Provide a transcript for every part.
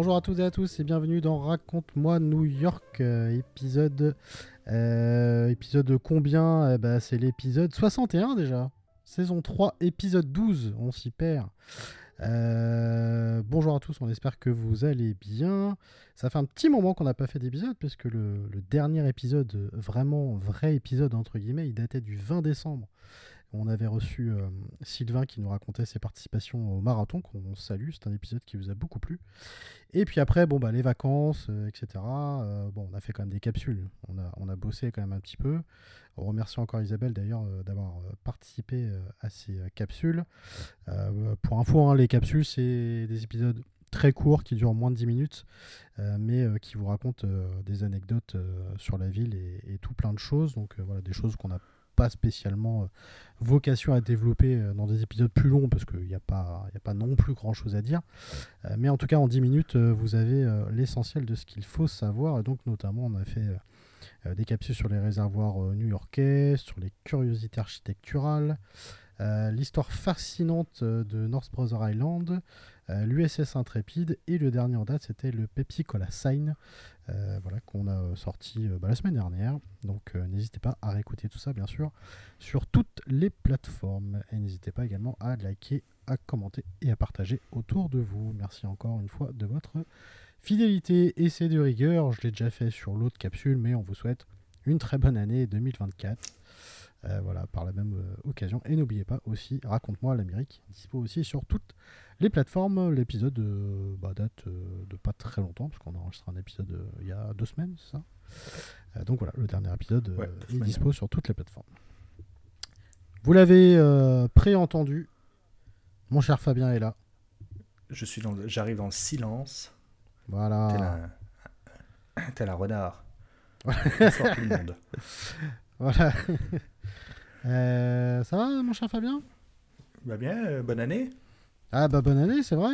Bonjour à toutes et à tous et bienvenue dans Raconte-moi New York, euh, épisode euh, épisode combien? Ben, C'est l'épisode 61 déjà. Saison 3, épisode 12, on s'y perd. Euh, bonjour à tous, on espère que vous allez bien. Ça fait un petit moment qu'on n'a pas fait d'épisode, puisque le, le dernier épisode, vraiment vrai épisode entre guillemets, il datait du 20 décembre. On avait reçu euh, Sylvain qui nous racontait ses participations au marathon, qu'on salue, c'est un épisode qui vous a beaucoup plu. Et puis après, bon, bah, les vacances, euh, etc. Euh, bon, on a fait quand même des capsules, on a, bossé quand même un petit peu. On remercie encore Isabelle d'ailleurs d'avoir participé à ces capsules. pour info, hein, les capsules, c'est des épisodes très courts qui durent moins de 10 minutes, mais qui vous racontent des anecdotes sur la ville et, tout plein de choses. Donc voilà, des choses qu'on a pas spécialement vocation à développer euh, dans des épisodes plus longs parce qu'il n'y a, pas, a pas non plus grand chose à dire. Euh, mais en tout cas, en 10 minutes, euh, vous avez l'essentiel de ce qu'il faut savoir. Et donc, notamment, on a fait des capsules sur les réservoirs new-yorkais, sur les curiosités architecturales, l'histoire fascinante de North Brother Island, l'USS Intrépide et le dernier en date c'était le Pepsi Cola Sign euh, voilà, qu'on a sorti euh, bah, la semaine dernière. Donc euh, n'hésitez pas à réécouter tout ça, bien sûr, sur toutes les plateformes. Et n'hésitez pas également à liker, à commenter et à partager autour de vous. Merci encore une fois de votre fidélité c'est de rigueur. Je l'ai déjà fait sur l'autre capsule, mais on vous souhaite une très bonne année 2024. Voilà, par la même occasion. Et n'oubliez pas aussi, raconte-moi l'Amérique, dispo aussi sur toutes les plateformes, l'épisode euh, bah, date euh, de pas très longtemps, parce qu'on a enregistré un épisode euh, il y a deux semaines, c'est ça? Donc voilà, le dernier épisode est dispo sur toutes les plateformes. Vous l'avez pré-entendu, mon cher Fabien est là. Je suis dans j'arrive dans le silence. Voilà. T'es la renard. Bonsoir tout le monde. Voilà. Ça va, mon cher Fabien? Va bien, bonne année. Ah bah bonne année, c'est vrai.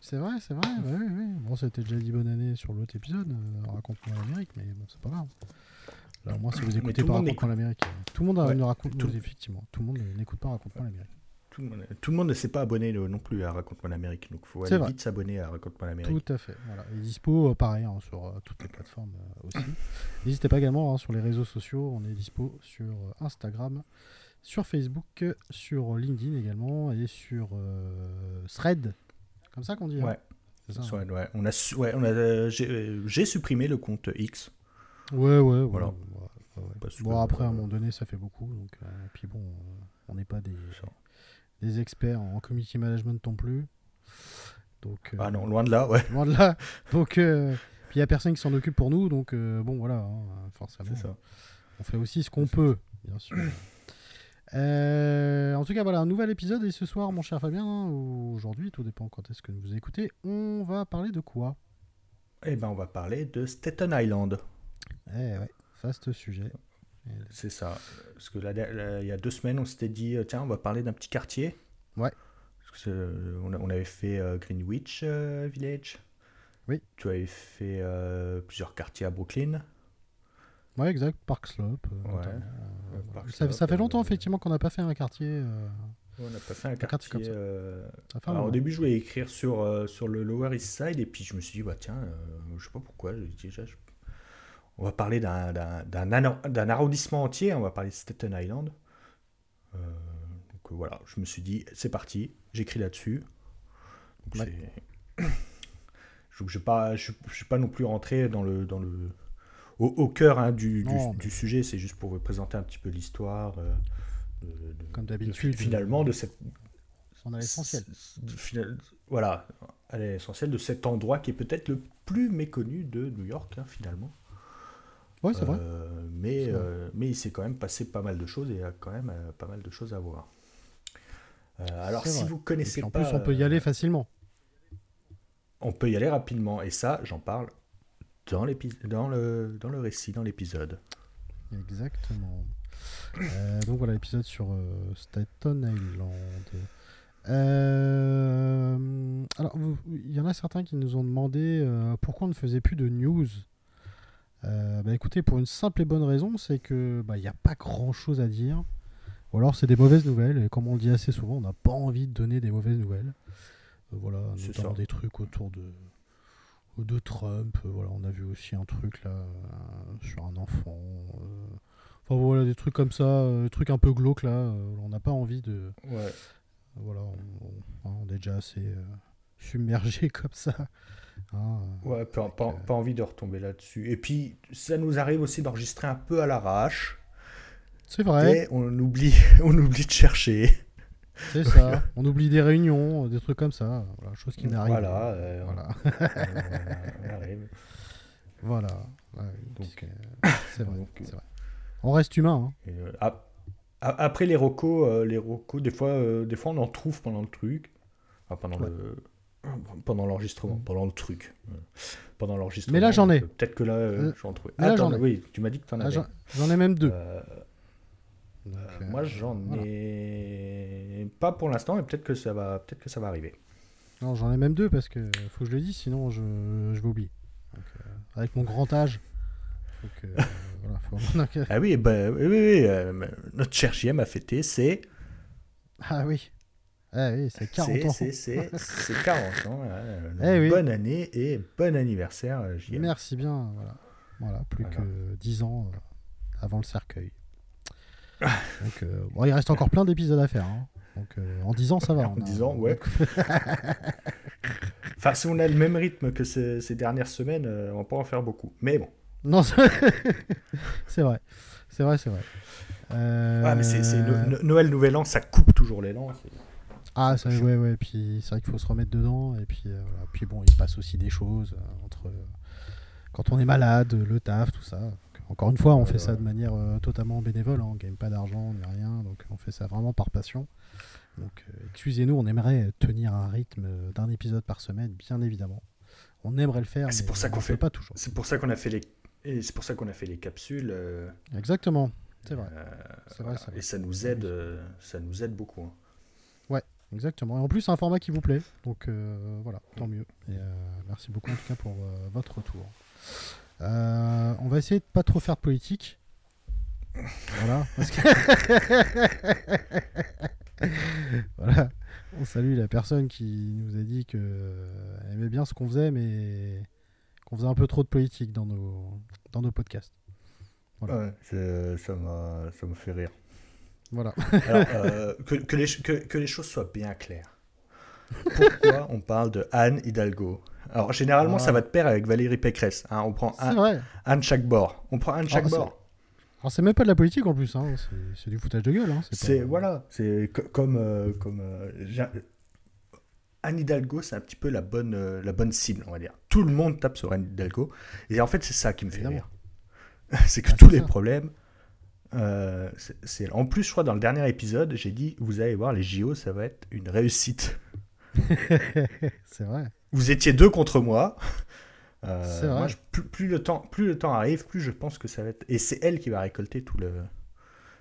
C'est vrai, c'est vrai. oui, oui. Bon, c'était déjà dit bonne année sur l'autre épisode, euh, raconte-moi l'Amérique, mais bon, c'est pas grave. Là, moi, si vous écoutez pas Raconte-moi l'Amérique, euh, tout le monde ne raconte tout... effectivement, tout le monde n'écoute pas Raconte-moi l'Amérique. Tout le, monde, tout le monde ne s'est pas abonné non plus à Raconte-moi l'Amérique, donc il faut aller vite s'abonner à Raconte-moi l'Amérique. Tout à fait. Voilà. Et dispo, euh, pareil, hein, sur toutes les plateformes aussi. N'hésitez pas également hein, sur les réseaux sociaux, on est dispo sur Instagram, sur Facebook, sur LinkedIn également et sur euh, Thread. Comme ça qu'on dit. Hein. Ouais. ouais. On a, ouais, on a, euh, euh, j'ai supprimé le compte X. Ouais, ouais, voilà. bon, après, à un moment donné, ça fait beaucoup. Donc, et puis bon, on n'est pas des, des experts en community management non plus. Donc, ah non, loin de là, ouais. Loin de là. Donc, puis il n'y a personne qui s'en occupe pour nous. Donc, bon, voilà, hein, forcément. Ça. On fait aussi ce qu'on peut, bien sûr. Euh, en tout cas, voilà, un nouvel épisode. Et ce soir, mon cher Fabien, hein, ou aujourd'hui, tout dépend quand est-ce que vous écoutez, on va parler de quoi? Eh ben, on va parler de Staten Island. Eh ouais, vaste sujet. C'est ça. Parce que là, il y a deux semaines, on s'était dit, euh, tiens, on va parler d'un petit quartier. Ouais. Parce que, euh, on, avait fait Greenwich Village. Oui. Tu avais fait plusieurs quartiers à Brooklyn. Ouais, exact. Park Slope. Euh, ça, fait longtemps, effectivement, qu'on n'a pas fait un quartier. Euh, on n'a pas fait un, quartier, comme ça. Alors, au début, je voulais écrire sur, euh, sur le Lower East Side, et puis je me suis dit, bah, tiens, je sais pas pourquoi, déjà, on va parler d'un arrondissement entier, on va parler de Staten Island. donc voilà, je me suis dit, c'est parti, j'écris là-dessus. je ne je, je, je, suis pas non plus rentré dans le, dans le, au, cœur hein, du, du, sujet. C'est juste pour vous présenter un petit peu l'histoire. Euh, Comme d'habitude. Finalement, de cette. On a l'essentiel. Voilà, à l'essentiel de cet endroit qui est peut-être le plus méconnu de New York, hein, finalement. Oui, c'est vrai. Euh, mais, euh, mais il s'est quand même passé pas mal de choses et il y a quand même pas mal de choses à voir. alors, si vous connaissez en pas. En plus, on peut y aller facilement. On peut y aller rapidement. Et ça, j'en parle dans, dans, le, dans le récit, dans l'épisode. Exactement. Euh, donc voilà l'épisode sur euh, Staten Island. Euh, alors, il y en a certains qui nous ont demandé pourquoi on ne faisait plus de news. Bah écoutez, pour une simple et bonne raison, c'est que bah, il n'y a pas grand chose à dire. Ou alors c'est des mauvaises nouvelles, et comme on le dit assez souvent, on n'a pas envie de donner des mauvaises nouvelles. voilà, notamment des trucs autour de, de Trump. Voilà, on a vu aussi un truc là sur un enfant. Enfin voilà, des trucs comme ça, euh, des trucs un peu glauques là. Euh, on n'a pas envie de. Ouais. Voilà, on, est déjà assez euh, submergé comme ça. Hein, ouais, pas, pas, envie de retomber là-dessus. Et puis, ça nous arrive aussi d'enregistrer un peu à l'arrache. C'est vrai. Et on oublie, on oublie de chercher. C'est ça. on oublie des réunions, des trucs comme ça. Voilà, chose qui n'arrive Voilà. voilà. on, arrive. Voilà. c'est vrai. On reste humain. Hein. Euh, après les rocos, euh, les rocos, des fois, euh, des fois on en trouve pendant le truc, pendant le pendant l'enregistrement, mm. pendant le truc, pendant l'enregistrement. Mais là j'en ai. Peut-être que là j'en trouve. Ah, j'en ai. Oui, tu m'as dit que tu en avais. J'en ai même deux. moi j'en ai pas pour l'instant, mais peut-être que ça va, peut-être que ça va arriver. Non, j'en ai même deux parce que faut que je le dise, sinon je, je vais oublier. avec mon grand âge, faut que ah oui, bah, oui, oui, euh, notre cher JM a fêté, c'est. Ah oui. Ah oui, c'est 40 ans. C'est 40 ans. Eh bonne année et bon anniversaire, euh, JM. Merci bien. Voilà, voilà plus que 10 ans euh, avant le cercueil. Donc, bon, il reste encore plein d'épisodes à faire. Hein. Donc, en 10 ans, ça va. En 10 ans, ouais. enfin, si on a le même rythme que ces, ces dernières semaines, on pas en faire beaucoup. Mais bon. Non, c'est vrai. C'est vrai, c'est vrai. Euh... mais c'est Noël, Nouvel An, ça coupe toujours l'élan. Ah, ça, ouais, ouais. Puis c'est vrai qu'il faut se remettre dedans. Et puis, euh, voilà. puis bon, il se passe aussi des choses euh, entre quand on est malade, le taf, tout ça. encore une fois, on fait ça de manière euh, totalement bénévole. Hein. On gagne pas d'argent ni rien. Donc on fait ça vraiment par passion. Donc excusez-nous, on aimerait tenir un rythme d'un épisode par semaine, bien évidemment. On aimerait le faire. Ah, c'est pour ça qu'on fait pas toujours. C'est pour ça qu'on a fait les et c'est pour ça qu'on a fait les capsules. Euh, Exactement, c'est vrai. Euh, et ça nous aide, euh, ça nous aide beaucoup. Hein. Exactement. Et en plus, c'est un format qui vous plaît, donc voilà, tant mieux. Et merci beaucoup en tout cas pour votre retour. on va essayer de pas trop faire de politique. Voilà. voilà. On salue la personne qui nous a dit que aimait bien ce qu'on faisait, mais qu'on faisait un peu trop de politique dans nos, dans nos podcasts. Ça me fait rire. Voilà. Euh, que, que, les, que, que, les, choses soient bien claires. Pourquoi on parle de Anne Hidalgo? Alors, généralement, ça va de pair avec Valérie Pécresse. Hein. On prend Anne, Anne chaque bord. On prend Anne chaque bord. Alors, c'est même pas de la politique en plus. Hein. C'est du foutage de gueule. Hein. C'est voilà. C'est comme. Euh, comme euh, Anne Hidalgo, c'est un petit peu la bonne, la bonne cible, on va dire. Tout le monde tape sur Anne Hidalgo. Et en fait, c'est ça qui me fait rire. c'est que ah, tous les problèmes. Euh, c'est En plus, je crois, dans le dernier épisode, j'ai dit vous allez voir, les JO, ça va être une réussite. c'est vrai. Vous étiez deux contre moi. Euh, moi, plus, le temps, plus le temps arrive, plus je pense que ça va être. Et c'est elle qui va récolter tout le.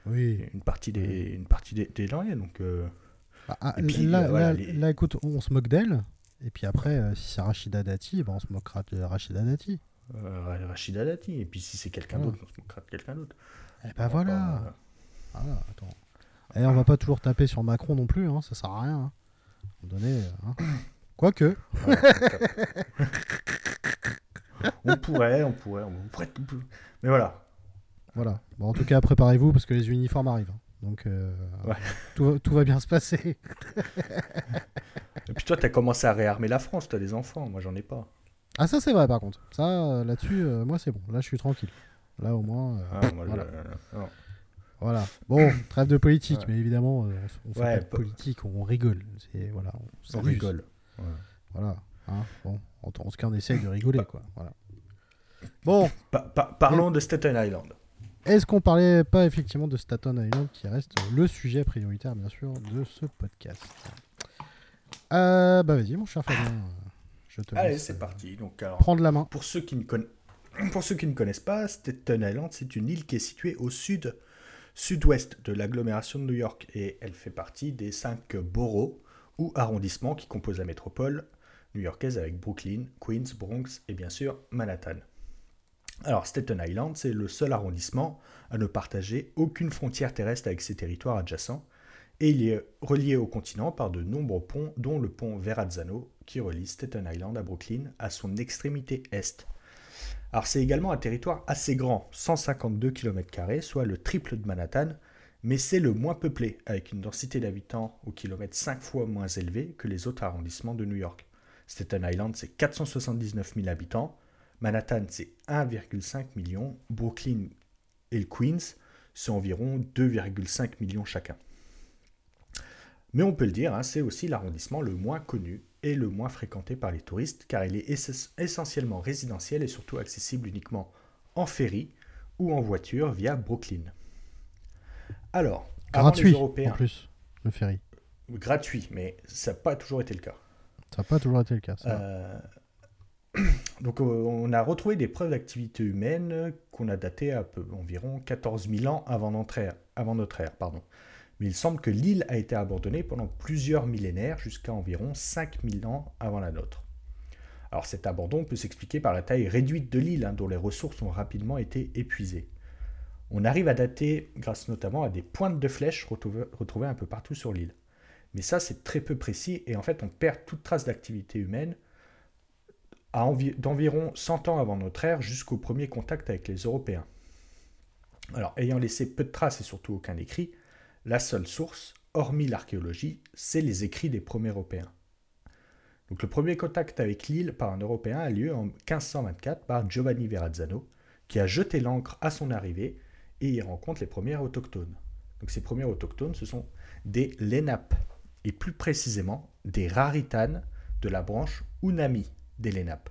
Oui. Une partie des, une partie des, des Donc. Bah, ah, et puis, là, euh, là, écoute, on se moque d'elle. Et puis après, euh, si c'est Rachida Dati, ben on se moquera de Rachida Dati. Euh, Rachida Dati. Et puis si c'est quelqu'un d'autre, on se moquera de quelqu'un d'autre. Et eh ben voilà. voilà attends. Et eh, on va pas toujours taper sur Macron non plus, hein, ça sert à rien. Hein. Hein. Quoique. on pourrait, on pourrait, on pourrait. Mais voilà. Voilà. Bon, en tout cas, préparez-vous parce que les uniformes arrivent. Hein. Donc, euh, tout, tout, va bien se passer. Et puis toi, tu as commencé à réarmer la France, tu as des enfants, moi j'en ai pas. Ah ça c'est vrai par contre. Ça, euh, là-dessus, euh, moi c'est bon. Là je suis tranquille. Là au moins... Ah, voilà. voilà. Bon, trêve de politique, mais évidemment, on fait pas de politique, on rigole. Voilà, on, rigole. Voilà. Hein, bon, en, tout cas, on essaye de rigoler, quoi. Voilà. Bon. parlons de Staten Island. est-ce qu'on parlait pas effectivement de Staten Island qui reste le sujet prioritaire bien sûr de ce podcast? Euh, Bah vas-y mon cher Fabien. Je te Allez, c'est parti. Donc, prendre la main. Pour ceux qui ne, pour ceux qui ne connaissent pas, Staten Island, c'est une île qui est située au sud sud-ouest de l'agglomération de New York et elle fait partie des cinq boroughs ou arrondissements qui composent la métropole new-yorkaise avec Brooklyn, Queens, Bronx et bien sûr Manhattan. Alors Staten Island, c'est le seul arrondissement à ne partager aucune frontière terrestre avec ses territoires adjacents et il est relié au continent par de nombreux ponts dont le pont Verrazzano qui relie Staten Island à Brooklyn à son extrémité est. Alors c'est également un territoire assez grand, 152 km, soit le triple de Manhattan, mais c'est le moins peuplé, avec une densité d'habitants au kilomètre 5 fois moins élevée que les autres arrondissements de New York. Staten Island, c'est 479 000 habitants, Manhattan, c'est 1,5 million, Brooklyn et le Queens, c'est environ 2,5 millions chacun. Mais on peut le dire, hein, c'est aussi l'arrondissement le moins connu le moins fréquenté par les touristes car il est essentiellement résidentiel et surtout accessible uniquement en ferry ou en voiture via Brooklyn. Alors, gratuit Européens, en plus, le ferry. Gratuit, mais ça n'a pas toujours été le cas. Ça n'a pas toujours été le cas. Euh, donc, euh, on a retrouvé des preuves d'activité humaine qu'on a datées à peu, environ 14 000 ans avant notre ère. Avant notre ère pardon mais il semble que l'île a été abandonnée pendant plusieurs millénaires, jusqu'à environ 5000 ans avant la nôtre. Alors cet abandon peut s'expliquer par la taille réduite de l'île, hein, dont les ressources ont rapidement été épuisées. On arrive à dater grâce notamment à des pointes de flèches retrouvées un peu partout sur l'île. Mais ça, c'est très peu précis et en fait, on perd toute trace d'activité humaine d'environ 100 ans avant notre ère jusqu'au premier contact avec les Européens. Alors, ayant laissé peu de traces et surtout aucun écrit, la seule source, hormis l'archéologie, c'est les écrits des premiers Européens. Donc le premier contact avec l'île par un Européen a lieu en 1524 par Giovanni Verrazzano, qui a jeté l'ancre à son arrivée et y rencontre les premiers autochtones. Donc ces premiers autochtones, ce sont des Lenapes, et plus précisément des Raritanes de la branche Unami des Lenapes.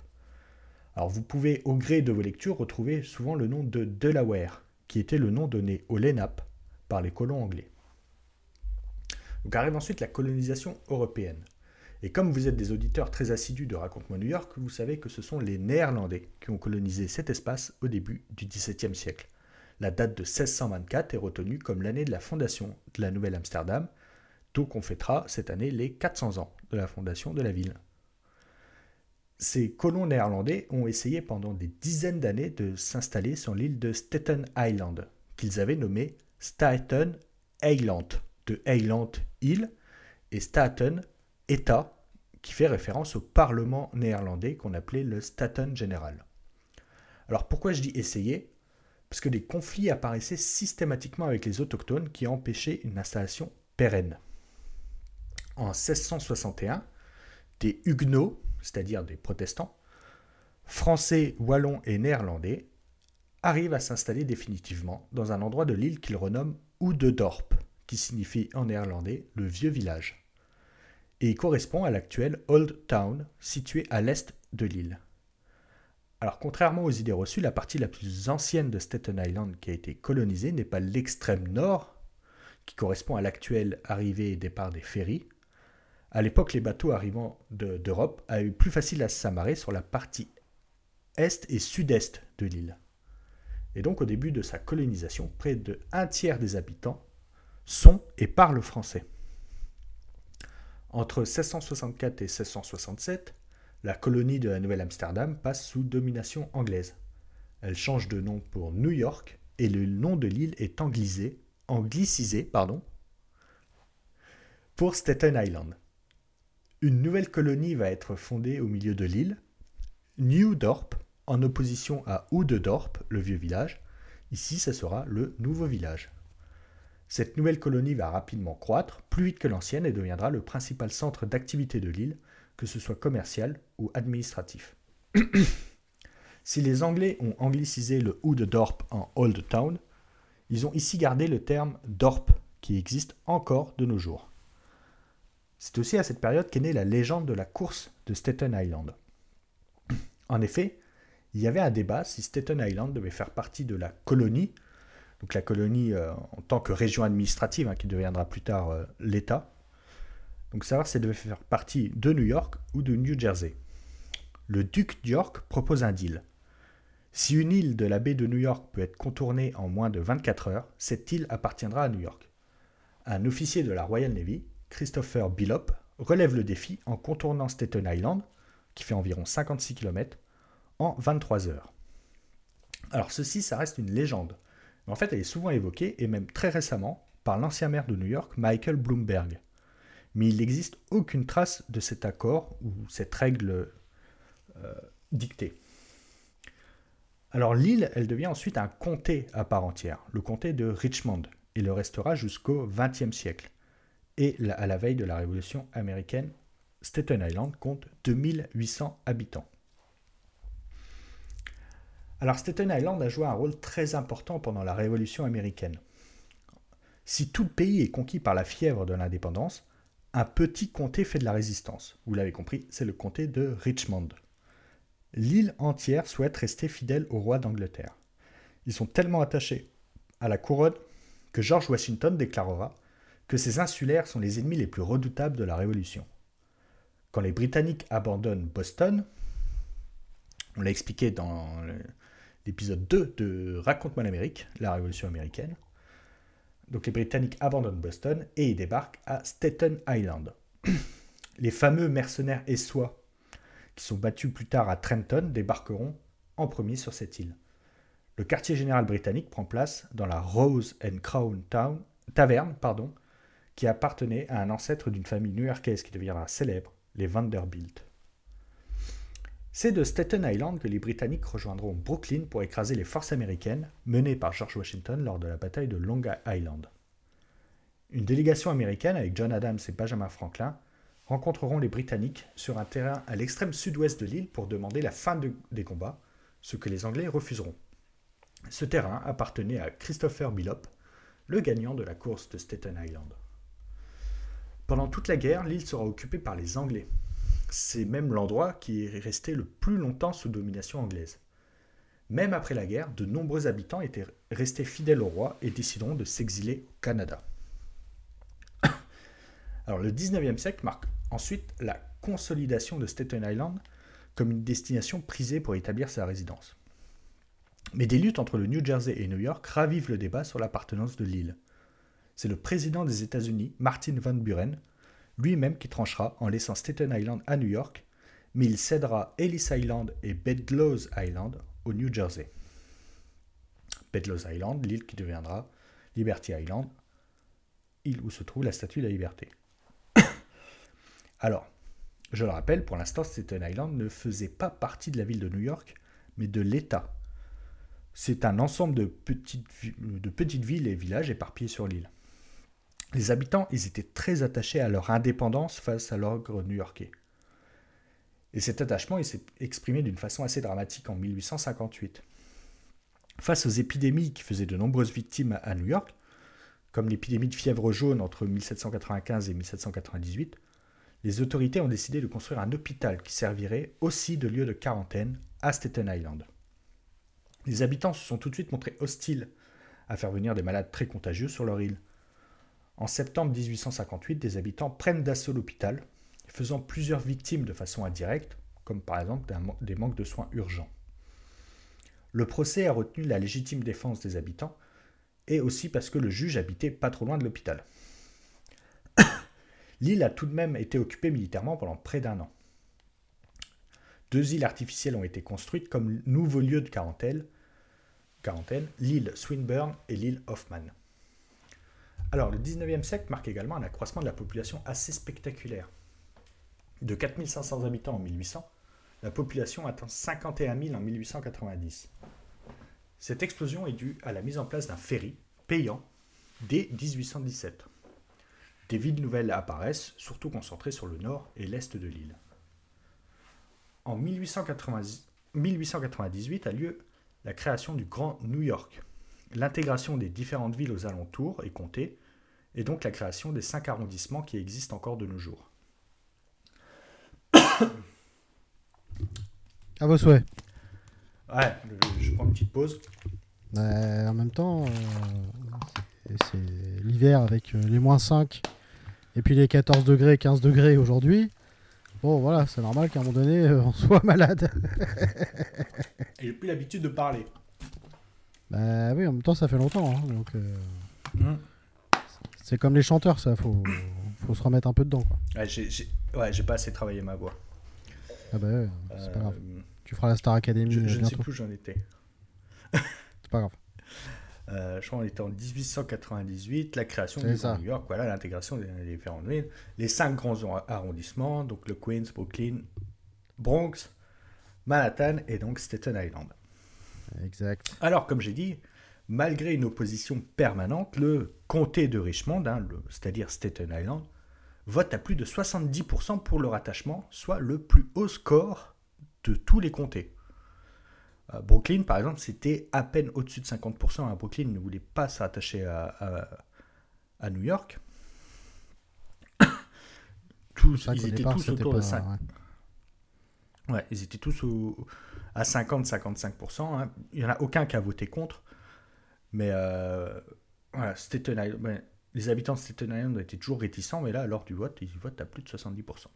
Alors vous pouvez, au gré de vos lectures, retrouver souvent le nom de Delaware, qui était le nom donné aux Lenapes par les colons anglais. Donc arrive ensuite la colonisation européenne. Et comme vous êtes des auditeurs très assidus de Raconte-moi New York, vous savez que ce sont les Néerlandais qui ont colonisé cet espace au début du XVIIe siècle. La date de 1624 est retenue comme l'année de la fondation de la Nouvelle-Amsterdam, donc on fêtera cette année les 400 ans de la fondation de la ville. Ces colons néerlandais ont essayé pendant des dizaines d'années de s'installer sur l'île de Staten Island, qu'ils avaient nommée Staten Island de Eiland Hill et Staten État, qui fait référence au Parlement néerlandais qu'on appelait le Staten Général. Alors pourquoi je dis essayer? Parce que des conflits apparaissaient systématiquement avec les autochtones qui empêchaient une installation pérenne. En 1661, des huguenots, c'est-à-dire des protestants, français, wallons et néerlandais, arrivent à s'installer définitivement dans un endroit de l'île qu'ils renomment Oudedorp, qui signifie en néerlandais le vieux village, et correspond à l'actuel Old Town, situé à l'est de l'île. Alors contrairement aux idées reçues, la partie la plus ancienne de Staten Island qui a été colonisée n'est pas l'extrême nord, qui correspond à l'actuelle arrivée et départ des ferries. À l'époque, les bateaux arrivant d'Europe avaient eu plus facile à s'amarrer sur la partie est et sud-est de l'île. Et donc au début de sa colonisation, près de un tiers des habitants sont et parlent français. Entre 1664 et 1667, la colonie de la Nouvelle-Amsterdam passe sous domination anglaise. Elle change de nom pour New York et le nom de l'île est anglisé, anglicisé pardon, pour Staten Island. Une nouvelle colonie va être fondée au milieu de l'île, New Dorp, en opposition à Oudedorp, le vieux village. Ici, ce sera le nouveau village. Cette nouvelle colonie va rapidement croître, plus vite que l'ancienne, et deviendra le principal centre d'activité de l'île, que ce soit commercial ou administratif. si les Anglais ont anglicisé le ou Dorp en Old Town, ils ont ici gardé le terme Dorp, qui existe encore de nos jours. C'est aussi à cette période qu'est née la légende de la course de Staten Island. En effet, il y avait un débat si Staten Island devait faire partie de la colonie donc la colonie en tant que région administrative, hein, qui deviendra plus tard l'État. Donc savoir si elle devait faire partie de New York ou de New Jersey. Le duc d'York propose un deal. Si une île de la baie de New York peut être contournée en moins de 24 heures, cette île appartiendra à New York. Un officier de la Royal Navy, Christopher Billop, relève le défi en contournant Staten Island, qui fait environ 56 km, en 23 heures. Alors ceci, ça reste une légende, en fait elle est souvent évoquée, et même très récemment, par l'ancien maire de New York, Michael Bloomberg mais il n'existe aucune trace de cet accord ou cette règle euh, dictée. Alors l'île, elle devient ensuite un comté à part entière, le comté de Richmond, et le restera jusqu'au XXe siècle. Et à la veille de la Révolution américaine, Staten Island compte 2800 habitants. Alors Staten Island a joué un rôle très important pendant la Révolution américaine. Si tout le pays est conquis par la fièvre de l'indépendance, un petit comté fait de la résistance. Vous l'avez compris, c'est le comté de Richmond. L'île entière souhaite rester fidèle au roi d'Angleterre. Ils sont tellement attachés à la couronne que George Washington déclarera que ces insulaires sont les ennemis les plus redoutables de la Révolution. Quand les Britanniques abandonnent Boston, on l'a expliqué dans l'épisode 2 de Raconte-moi l'Amérique, la Révolution américaine, donc les Britanniques abandonnent Boston et ils débarquent à Staten Island. les fameux mercenaires essois qui sont battus plus tard à Trenton débarqueront en premier sur cette île. Le quartier général britannique prend place dans la Rose and Crown Town, Taverne pardon, qui appartenait à un ancêtre d'une famille new-yorkaise qui deviendra célèbre, les Vanderbilt. C'est de Staten Island que les Britanniques rejoindront Brooklyn pour écraser les forces américaines menées par George Washington lors de la bataille de Long Island. Une délégation américaine avec John Adams et Benjamin Franklin rencontreront les Britanniques sur un terrain à l'extrême sud-ouest de l'île pour demander la fin des combats, ce que les Anglais refuseront. Ce terrain appartenait à Christopher Billop, le gagnant de la course de Staten Island. Pendant toute la guerre, l'île sera occupée par les Anglais, c'est même l'endroit qui est resté le plus longtemps sous domination anglaise. Même après la guerre, de nombreux habitants étaient restés fidèles au roi et décideront de s'exiler au Canada. Le 19e siècle marque ensuite la consolidation de Staten Island comme une destination prisée pour établir sa résidence. Mais des luttes entre le New Jersey et New York ravivent le débat sur l'appartenance de l'île. C'est le président des États-Unis, Martin Van Buren, lui-même qui tranchera en laissant Staten Island à New York, mais il cédera Ellis Island et Bedloes Island au New Jersey. Bedloes Island, l'île qui deviendra Liberty Island, île où se trouve la Statue de la Liberté. Alors, je le rappelle, pour l'instant, Staten Island ne faisait pas partie de la ville de New York, mais de l'État. C'est un ensemble de petites, de petites villes et villages éparpillés sur l'île. Les habitants, ils étaient très attachés à leur indépendance face à l'ogre new-yorkais. Et cet attachement, s'est exprimé d'une façon assez dramatique en 1858. Face aux épidémies qui faisaient de nombreuses victimes à New York, comme l'épidémie de fièvre jaune entre 1795 et 1798, les autorités ont décidé de construire un hôpital qui servirait aussi de lieu de quarantaine à Staten Island. Les habitants se sont tout de suite montrés hostiles à faire venir des malades très contagieux sur leur île. En septembre 1858, des habitants prennent d'assaut l'hôpital, faisant plusieurs victimes de façon indirecte, comme par exemple des manques de soins urgents. Le procès a retenu la légitime défense des habitants, et aussi parce que le juge habitait pas trop loin de l'hôpital. L'île a tout de même été occupée militairement pendant près d'un an. Deux îles artificielles ont été construites comme nouveaux lieux de quarantaine, quarantaine l'île Swinburne et l'île Hoffman. Alors, le 19e siècle marque également un accroissement de la population assez spectaculaire. De 4500 habitants en 1800, la population atteint 51 000 en 1890. Cette explosion est due à la mise en place d'un ferry payant dès 1817. Des villes nouvelles apparaissent, surtout concentrées sur le nord et l'est de l'île. En 1898 a lieu la création du Grand New York, l'intégration des différentes villes aux alentours et comtés et donc la création des cinq arrondissements qui existent encore de nos jours. À vos souhaits. Ouais, je prends une petite pause. en même temps, c'est l'hiver avec les moins 5 et puis les 14 degrés, 15 degrés aujourd'hui. Bon, voilà, c'est normal qu'à un moment donné, on soit malade. et j'ai plus l'habitude de parler. Bah oui, en même temps, ça fait longtemps. Hein, donc, mmh. C'est comme les chanteurs, ça. Faut, faut se remettre un peu dedans. Quoi. Ouais, j'ai, ouais, j'ai pas assez travaillé ma voix. Ah bah ouais, c'est pas grave. Euh, tu feras la Star Academy. Je, je ne sais plus où j'en étais. c'est pas grave. Euh, je crois qu'on était en 1898, la création du New York, voilà, l'intégration des, différentes villes, les cinq grands arrondissements, donc le Queens, Brooklyn, Bronx, Manhattan et donc Staten Island. Exact. Alors, comme j'ai dit, malgré une opposition permanente, le comté de Richmond, hein, c'est-à-dire Staten Island, vote à plus de 70% pour le rattachement, soit le plus haut score de tous les comtés. Euh, Brooklyn, par exemple, c'était à peine au-dessus de 50%. Hein. Brooklyn ne voulait pas s'attacher à, à, New York. tous, ils étaient tous autour de 5. Ouais. ils étaient tous à 50-55%. Hein. Il n'y en a aucun qui a voté contre. Mais euh, voilà, les habitants de Staten Island étaient toujours réticents, mais là, lors du vote, ils votent à plus de 70%.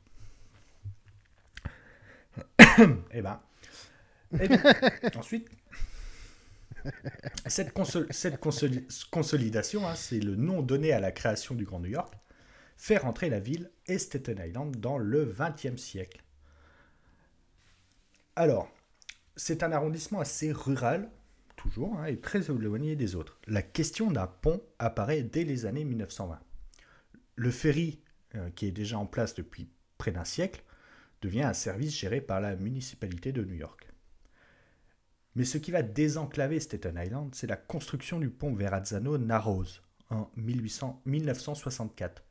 Eh ben, eh ben, ensuite, cette, cette consolidation, hein, c'est le nom donné à la création du Grand New York, fait rentrer la ville et Staten Island dans le XXe siècle. Alors, c'est un arrondissement assez rural, toujours, hein, est très éloigné des autres. La question d'un pont apparaît dès les années 1920. Le ferry, euh, qui est déjà en place depuis près d'un siècle, devient un service géré par la municipalité de New York. Mais ce qui va désenclaver Staten Island, c'est la construction du pont Verrazzano-Narrows en 1964,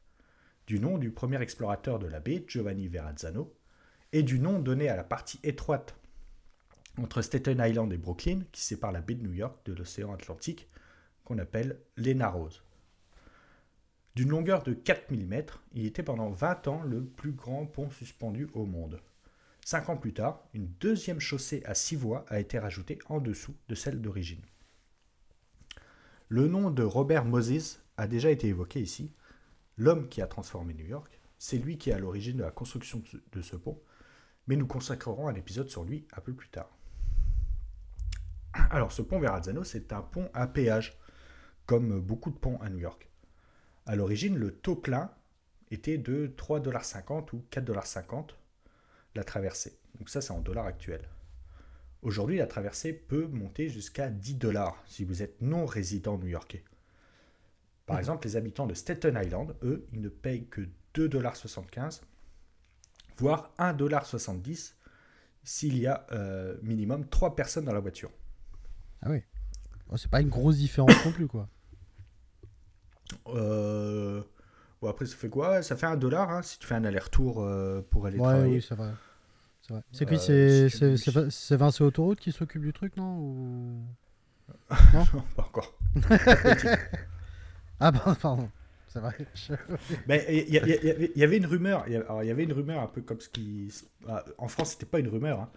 du nom du premier explorateur de la baie, Giovanni Verrazzano, et du nom donné à la partie étroite entre Staten Island et Brooklyn, qui sépare la baie de New York de l'océan Atlantique, qu'on appelle les Narrows. D'une longueur de 4 mm, il était pendant 20 ans le plus grand pont suspendu au monde. Cinq ans plus tard, une deuxième chaussée à six voies a été rajoutée en dessous de celle d'origine. Le nom de Robert Moses a déjà été évoqué ici. L'homme qui a transformé New York, c'est lui qui est à l'origine de la construction de ce pont, mais nous consacrerons un épisode sur lui un peu plus tard. Alors, ce pont Verrazzano, c'est un pont à péage, comme beaucoup de ponts à New York. À l'origine, le taux plein était de 3,50$ ou 4,50$ la traversée. Donc ça, c'est en dollars actuels. Aujourd'hui, la traversée peut monter jusqu'à 10 dollars si vous êtes non résident new-yorkais. Par mmh. exemple, les habitants de Staten Island, eux, ils ne payent que 2,75$, voire 1,70$ s'il y a euh, minimum 3 personnes dans la voiture. Ah oui. Oh, c'est pas une grosse différence non plus, quoi. Euh... Bon, après, ça fait quoi? Ça fait un dollar hein, si tu fais un aller-retour euh, pour aller ouais, travailler. Oui, c'est vrai. C'est qui? euh, C'est Vincent Autoroute qui s'occupe du truc, non Ou... Non, pas encore. ah, bah, pardon. C'est vrai. Mais il y, avait une rumeur. Il y avait une rumeur un peu comme ce qui. Ah, en France, c'était pas une rumeur. Hein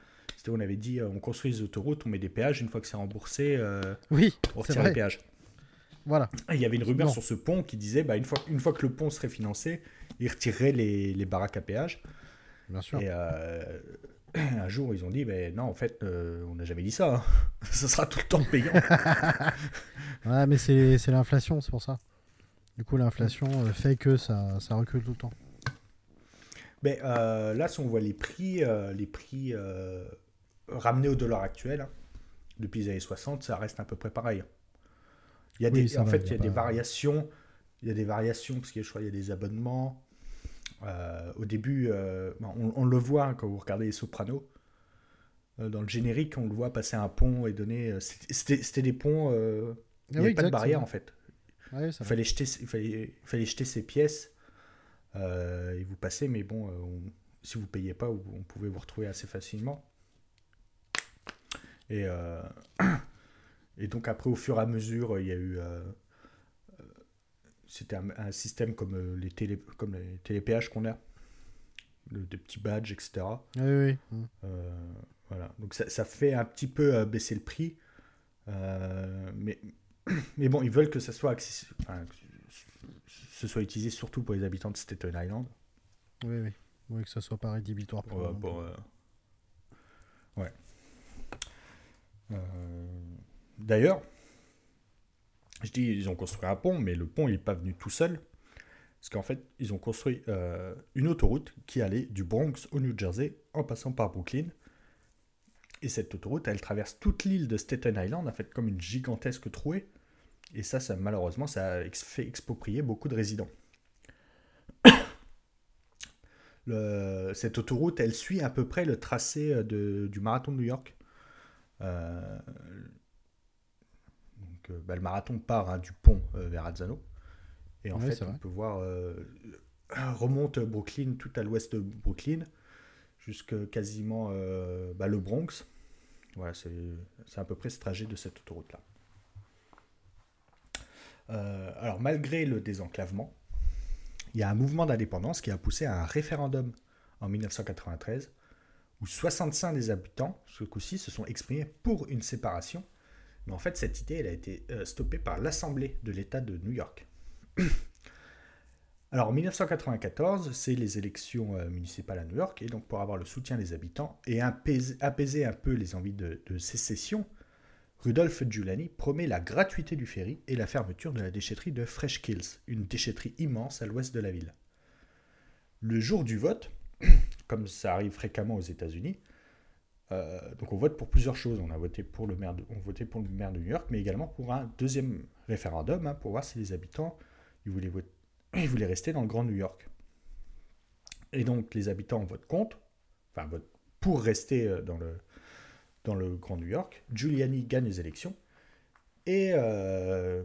on avait dit, euh, on construit des autoroutes, on met des péages, une fois que c'est remboursé, euh, oui, on retire les péages. Voilà. il y avait une rumeur sur ce pont qui disait, bah, une, fois, une fois que le pont serait financé, il retirerait les, les baraques à péage. Bien sûr. Et euh, un jour, ils ont dit, ben non, en fait, on n'a jamais dit ça. Hein. ça sera tout le temps payant. ouais, mais c'est l'inflation, c'est pour ça. Du coup, l'inflation fait que ça, ça recule tout le temps. Mais là, si on voit les prix, les prix ramené au dollar actuel, depuis les années 60, ça reste à peu près pareil. Il y a des, en fait, il y a, des variations. Il y a des variations parce qu'il y a des abonnements. Euh, au début, euh, on, le voit hein, quand vous regardez les Sopranos. Euh, dans le générique, on le voit passer un pont et donner. C'était des ponts. il n'y avait pas de barrière en fait. il, fallait jeter, il, fallait, fallait jeter ses pièces et vous passez, mais bon, si vous ne payez pas, on pouvait vous retrouver assez facilement. Et, euh, et donc après, au fur et à mesure, il y a eu... Euh, euh, c'était un, système comme les, télé, comme les télépéages qu'on a, des petits badges, etc. Oui, oui. voilà. Donc ça, ça, fait un petit peu baisser le prix. mais, mais bon, ils veulent que ça soit accessible, ce soit utilisé surtout pour les habitants de Staten Island. Oui, oui. Oui, que ça soit pas rédhibitoire pour ouais. D'ailleurs, je dis ils ont construit un pont, mais le pont il n'est pas venu tout seul. Parce qu'en fait, ils ont construit euh, une autoroute qui allait du Bronx au New Jersey en passant par Brooklyn. Et cette autoroute, elle traverse toute l'île de Staten Island, en fait, comme une gigantesque trouée. Et ça, malheureusement, ça a fait exproprier beaucoup de résidents. cette autoroute, elle suit à peu près le tracé euh, du marathon de New York. Euh, donc, bah, le marathon part hein, du pont vers Azzano. Et en fait, on peut voir, euh, remonte Brooklyn, tout à l'ouest de Brooklyn, jusqu'à quasiment euh, bah, le Bronx. Voilà, c'est à peu près ce trajet de cette autoroute-là. Euh, alors, malgré le désenclavement, il y a un mouvement d'indépendance qui a poussé à un référendum en 1993 où 65 des habitants, ce coup-ci, se sont exprimés pour une séparation. Mais en fait, cette idée elle a été stoppée par l'Assemblée de l'État de New York. Alors en 1994, c'est les élections euh, municipales à New York, et donc pour avoir le soutien des habitants et apaiser, un peu les envies de, sécession, Rudolph Giuliani promet la gratuité du ferry et la fermeture de la déchetterie de Fresh Kills, une déchetterie immense à l'ouest de la ville. Le jour du vote, comme ça arrive fréquemment aux États-Unis, euh, donc on vote pour plusieurs choses. On a voté pour le maire de, on votait pour le maire de New York, mais également pour un deuxième référendum hein, pour voir si les habitants voulaient, rester dans le Grand New York. Et donc les habitants votent contre, enfin votent pour rester euh, dans le, dans le Grand New York. Giuliani gagne les élections. Et euh,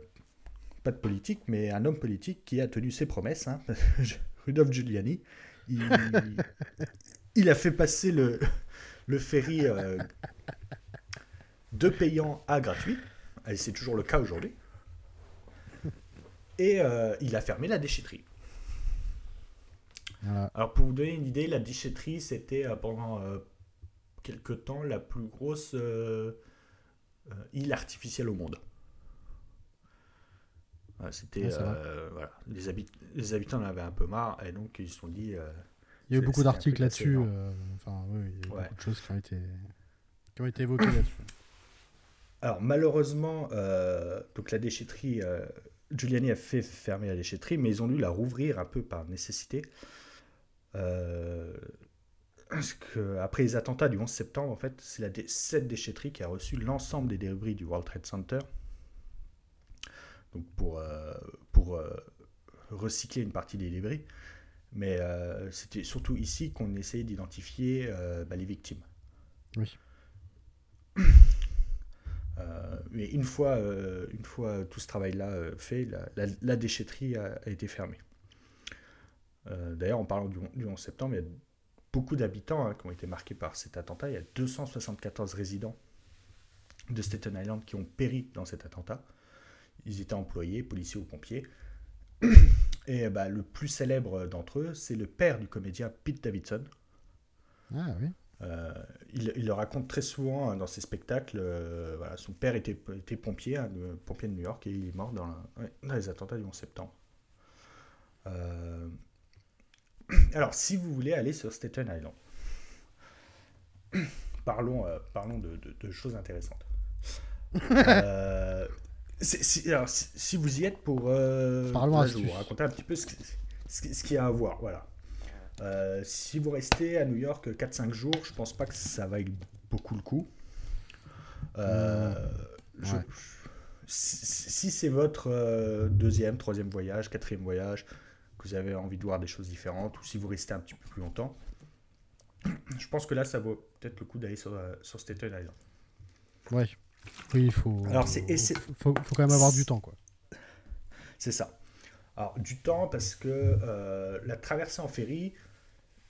pas de politique, mais un homme politique qui a tenu ses promesses, hein. Rudolph Giuliani. Il, a fait passer le, le ferry euh, de payant à gratuit. Et c'est toujours le cas aujourd'hui. Et euh, il a fermé la déchetterie. Alors pour vous donner une idée, la déchetterie, c'était euh, pendant euh, quelques temps la plus grosse île artificielle au monde. C'était voilà, les, les, habitants en avaient un peu marre et donc ils se sont dit. il y a eu beaucoup d'articles là-dessus. enfin, oui, il y a eu beaucoup de choses qui ont été, qui ont été évoquées là-dessus. Alors malheureusement, donc la déchetterie Giuliani a fait fermer la déchetterie, mais ils ont dû la rouvrir un peu par nécessité. Euh, parce que après les attentats du 11 septembre, en fait, c'est la cette déchetterie qui a reçu l'ensemble des débris du World Trade Center. Donc pour, euh, pour euh, recycler une partie des débris. Mais c'était surtout ici qu'on essayait d'identifier bah, les victimes. Oui. Euh, mais une fois, euh, une fois tout ce travail-là euh, fait, la, déchetterie a, été fermée. D'ailleurs, en parlant du, 11 septembre, il y a beaucoup d'habitants hein, qui ont été marqués par cet attentat. Il y a 274 résidents de Staten Island qui ont péri dans cet attentat. Ils étaient employés, policiers ou pompiers. Et bah, le plus célèbre d'entre eux, c'est le père du comédien Pete Davidson. Ah oui. Euh, il, le raconte très souvent hein, dans ses spectacles. Euh, voilà, son père était, était pompier, hein, pompier de New York, et il est mort dans, les attentats du 11 septembre. Euh, alors, si vous voulez aller sur Staten Island, parlons, parlons de, choses intéressantes. si, alors, si, vous y être pour... Parlons je vais vous raconter un petit peu ce, ce, ce qu'il y a à voir. Voilà. Euh, si vous restez à New York 4-5 jours, je pense pas que ça vaille beaucoup le coup. Euh, si, c'est votre euh, deuxième, troisième voyage, quatrième voyage, que vous avez envie de voir des choses différentes, ou si vous restez un petit peu plus longtemps, je pense que là, ça vaut peut-être le coup d'aller sur, sur Staten Island. Ouais. Oui, il faut. Alors, c'est, faut, faut, quand même avoir du temps, quoi. C'est ça. Alors, du temps, parce que la traversée en ferry,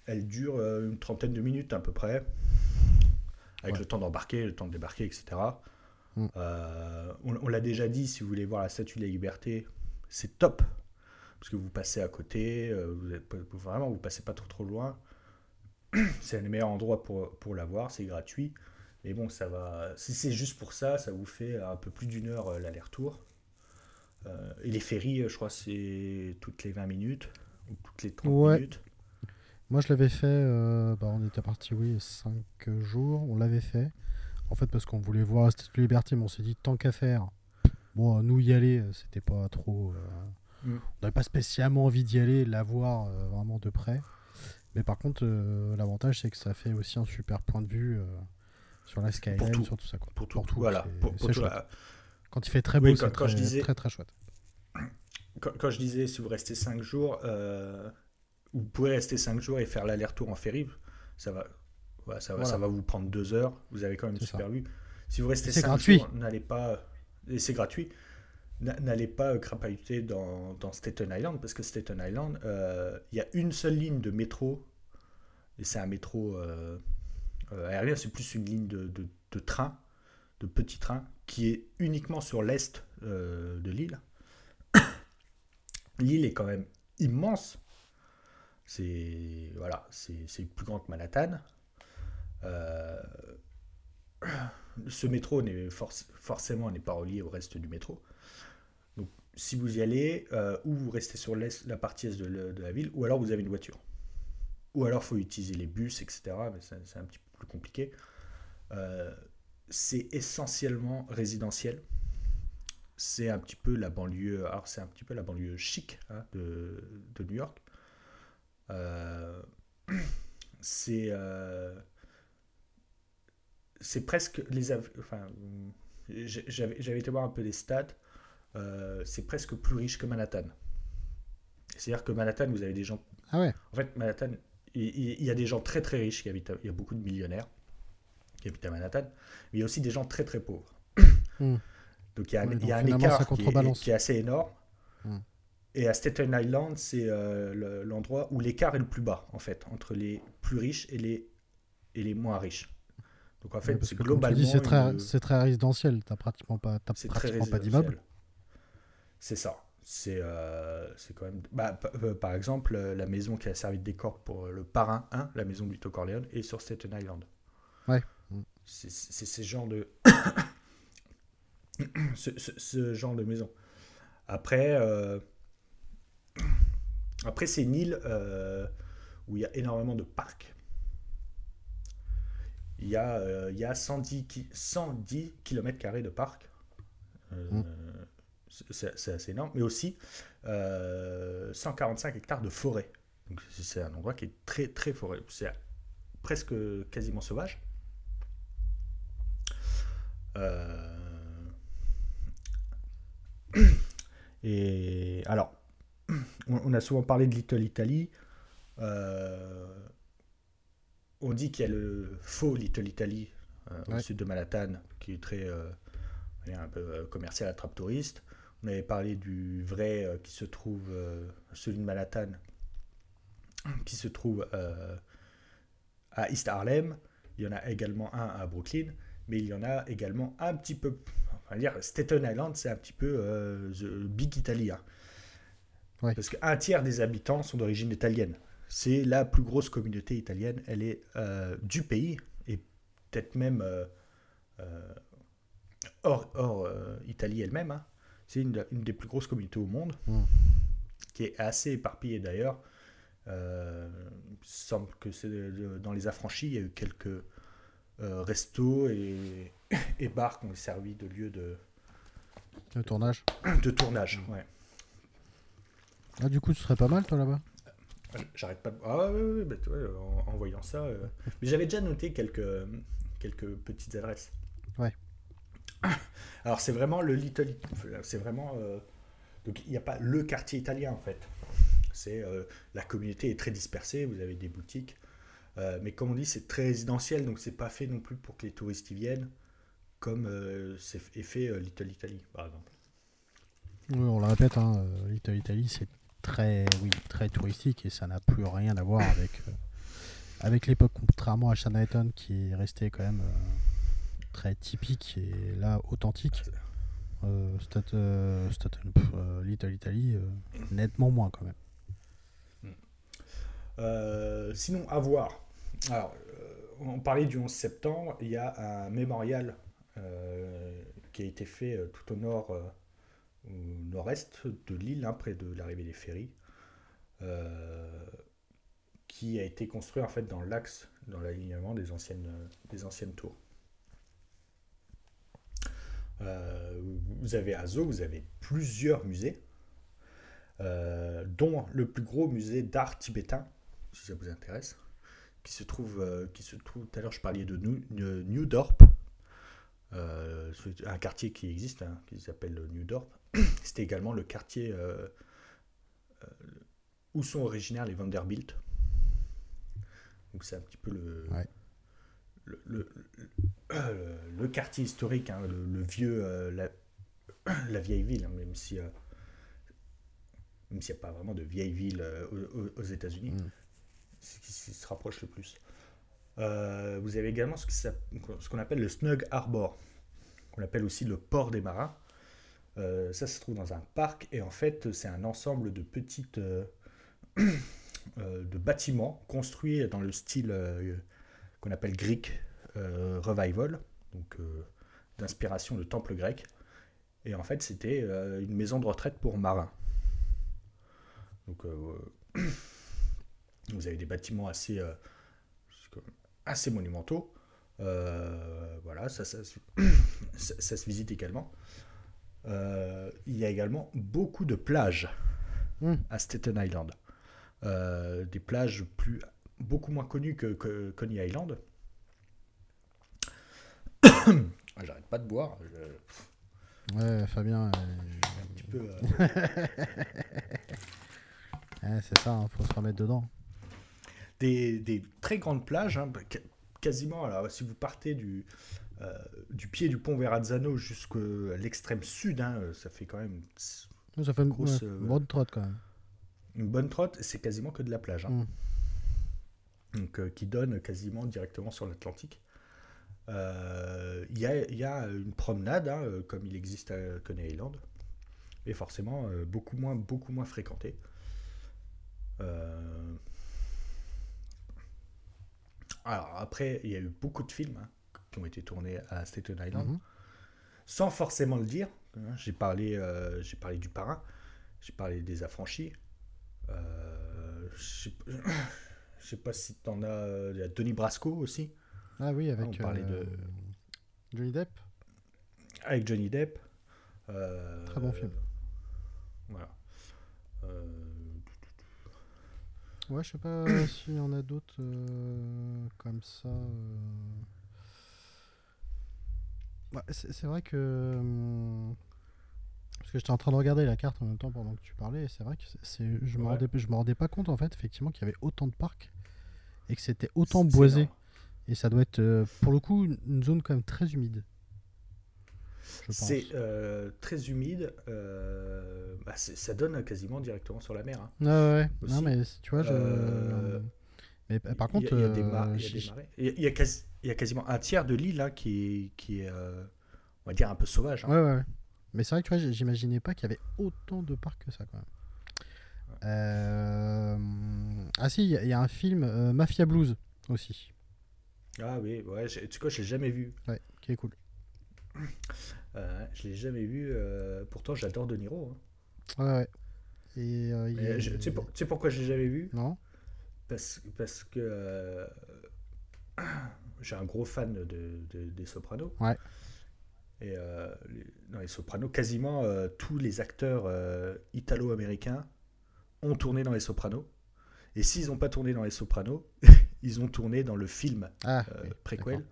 elle dure euh, une trentaine de minutes à peu près, avec le temps d'embarquer, le temps de débarquer, etc. Mm. Euh, on, l'a déjà dit, si vous voulez voir la Statue de la Liberté, c'est top, parce que vous passez à côté, euh, vous êtes, vraiment, vous passez pas trop trop loin. c'est le meilleur endroit pour, pour la voir, c'est gratuit. Mais bon, ça va. Si c'est juste pour ça, ça vous fait un peu plus d'une heure l'aller-retour. et les ferries, je crois, c'est toutes les 20 minutes ou toutes les 30 minutes. Moi, je l'avais fait. Bah, on était parti, oui, 5 jours. On l'avait fait. En fait, parce qu'on voulait voir la Statue de Liberté, mais on s'est dit tant qu'à faire. Bon, nous y aller, c'était pas trop. Mm. On n'avait pas spécialement envie d'y aller, la voir euh, vraiment de près. Mais par contre, euh, l'avantage, c'est que ça fait aussi un super point de vue euh, sur la skyline, sur tout ça. Quoi. Pour tout, voilà. Quand il fait très beau, c'est très, disais... très, très chouette. Quand, je disais, si vous restez 5 jours, vous pouvez rester 5 jours et faire l'aller-retour en ferry, ça va, ça, va, ça va vous prendre 2 heures, vous avez quand même une super vue. Si vous restez 5 jours, n'allez pas... Et c'est gratuit n'allez pas crapahuter dans, dans, Staten Island, parce que Staten Island, euh, il y a une seule ligne de métro, et c'est un métro euh, euh, aérien, c'est plus une ligne de, de, train, de petits trains, qui est uniquement sur l'est de l'île. L'île est quand même immense. C'est voilà, c'est plus grand que Manhattan. ce métro n'est forcément n'est pas relié au reste du métro si vous y allez, euh, ou vous restez sur la partie est de, la ville, ou alors vous avez une voiture. Ou alors faut utiliser les bus, etc. Mais c'est un petit plus compliqué. Euh, c'est essentiellement résidentiel. C'est un petit peu la banlieue, alors c'est un petit peu la banlieue chic hein, de, New York. Euh, c'est c'est presque les enfin j'avais été voir un peu les stats euh, c'est presque plus riche que Manhattan. C'est-à-dire que Manhattan, vous avez des gens. Ah ouais. En fait, Manhattan, il, y a des gens très très riches qui habitent. il y a beaucoup de millionnaires qui habitent à Manhattan, mais il y a aussi des gens très très pauvres. Hmm. Donc il y a, il y a un écart qui est, qui est, assez énorme. Hmm. Et à Staten Island, c'est euh, l'endroit où l'écart est le plus bas, en fait, entre les plus riches et les, et les moins riches. Donc en fait, c'est globalement. C'est très, très, résidentiel, tu n'as pratiquement pas, pratiquement pas d'immeuble. C'est ça. C'est euh, quand même. Bah, euh, par exemple, euh, la maison qui a servi de décor pour le parrain 1, la maison du Corleone, est sur Staten Island. Ouais. C'est ce genre de. ce, genre de maison. Après, euh, après c'est une île où il y a énormément de parcs. Il y a, il y a 110, 110 km de parcs. Mm c'est assez énorme, mais aussi 145 euh, hectares de forêt. Donc c'est un endroit qui est très très forêt. C'est presque quasiment sauvage. Euh, et alors, on a souvent parlé de Little Italy. Euh, on dit qu'il y a le faux Little Italy au sud de Manhattan, qui est très un peu commercial, attrape touriste. On avait parlé du vrai euh, qui se trouve, euh, celui de Manhattan, qui se trouve euh, à East Harlem. Il y en a également un à Brooklyn, mais il y en a également un petit peu. Enfin, dire Staten Island, c'est un petit peu the Big Italy. Hein. Parce qu'un tiers des habitants sont d'origine italienne. C'est la plus grosse communauté italienne. Elle est du pays et peut-être même hors, hors Italie elle-même. Hein. C'est une, des plus grosses communautés au monde, hmm. qui est assez éparpillée d'ailleurs. Euh, il semble que c'est dans les affranchis, il y a eu quelques euh, restos et, et, bars qui ont servi de lieu de, de tournage. De tournage, ouais. Ah, du coup, ce serait pas mal, toi, là-bas? Euh, J'arrête pas de... Ah, oui, oui, bah, en, voyant ça. Mais j'avais déjà noté quelques, quelques petites adresses. Ouais. Alors c'est vraiment le Little, c'est vraiment euh, donc il n'y a pas le quartier italien en fait. C'est euh, la communauté est très dispersée, vous avez des boutiques, euh, mais comme on dit c'est très résidentiel donc c'est pas fait non plus pour que les touristes y viennent comme c'est fait Little Italy par exemple. Oui, on le répète, hein, Little Italy c'est très oui très touristique et ça n'a plus rien à voir avec avec l'époque contrairement à Chinatown qui est resté quand même très typique et là authentique. Euh, euh, euh, Little Italy, nettement moins quand même. sinon, à voir. Alors, on parlait du 11 septembre, il y a un mémorial qui a été fait tout au nord, au nord-est de l'île, hein, près de l'arrivée des ferries, qui a été construit en fait dans l'axe, dans l'alignement des anciennes, des anciennes tours. Vous avez à Zo, vous avez plusieurs musées, dont le plus gros musée d'art tibétain, si ça vous intéresse qui se trouve, euh, qui se trouve. Tout à l'heure, je parlais de New, New Dorp, euh, un quartier qui existe, hein, qui s'appelle New Dorp. C'était également le quartier euh, où sont originaires les Vanderbilt. Donc c'est un petit peu le, le, le, quartier historique, hein, le, vieux, la, la, vieille ville, hein, même si même s'il n'y a pas vraiment de vieille ville aux, États-Unis. Mm ce qui se rapproche le plus. Euh, vous avez également ce qu'on appelle le Snug Harbor, qu'on appelle aussi le port des marins. Euh, ça se trouve dans un parc et en fait c'est un ensemble de petites euh, de bâtiments construits dans le style qu'on appelle Greek Revival, donc d'inspiration de temple grec. Et en fait c'était une maison de retraite pour marins. Donc vous avez des bâtiments assez, euh, assez monumentaux. Euh, voilà, ça, ça, ça, se visite également. Euh, il y a également beaucoup de plages hmm. à Staten Island. des plages plus, beaucoup moins connues que, que Coney Island. Ah, j'arrête pas de boire. Ouais, Fabien. Un petit peu. c'est ça, il hein, faut se remettre dedans des, très grandes plages, hein, quasiment. Alors, si vous partez du, euh, du pied du pont Verrazzano jusqu'à l'extrême sud, hein, ça fait quand même. Ça fait une, grosse, euh, bonne trotte quand même. Une bonne trotte, c'est quasiment que de la plage. Hein. Mm. Donc, euh, qui donne quasiment directement sur l'Atlantique. Il y, a, y, a, une promenade, comme il existe à Coney Island, et forcément beaucoup moins, beaucoup moins fréquentée. Alors après, il y a eu beaucoup de films hein, qui ont été tournés à Staten Island, mhm. sans forcément le dire. Hein. J'ai parlé, euh, j'ai parlé du parrain, j'ai parlé des affranchis. Euh, je sais pas si tu en as. Euh, il y a Denis Brasco aussi. Ah oui, avec. On parlait de Johnny Depp. Avec Johnny Depp. Très bon film. Voilà. Ouais, je sais pas s'il y en a d'autres euh, comme ça. Euh. Bah, c'est vrai que. Parce que j'étais en train de regarder la carte en même temps pendant que tu parlais, et c'est vrai que c'est, je ne me, rendais, je me rendais pas compte en fait, effectivement, qu'il y avait autant de parcs et que c'était autant boisé. Et ça doit être, euh, pour le coup, une zone quand même très humide. C'est euh, très humide. Euh, bah, ça donne quasiment directement sur la mer. Hein, ouais, Non, mais tu vois, je... Euh, mais par contre. Il y, a des, marées. Il y, a quasiment un tiers de l'île là, qui est, qui est on va dire, un peu sauvage. Hein. Ouais, ouais. Mais c'est vrai que tu vois, j'imaginais pas qu'il y avait autant de parcs que ça quand même. Ah si, il y, a un film Mafia Blues aussi. Ah oui, ouais, tu sais quoi, je l'ai jamais vu. Ouais, qui est cool. Euh, je l'ai jamais vu. Euh, pourtant, j'adore De Niro. Hein. Ouais, ouais. Et, euh, tu, sais pourquoi je l'ai jamais vu? Non. Parce, parce que j'ai un gros fan de, des Sopranos. Ouais. Et dans les Sopranos, quasiment tous les acteurs italo-américains ont tourné dans les Sopranos. Et s'ils n'ont pas tourné dans les Sopranos, ils ont tourné dans le film ah, préquel.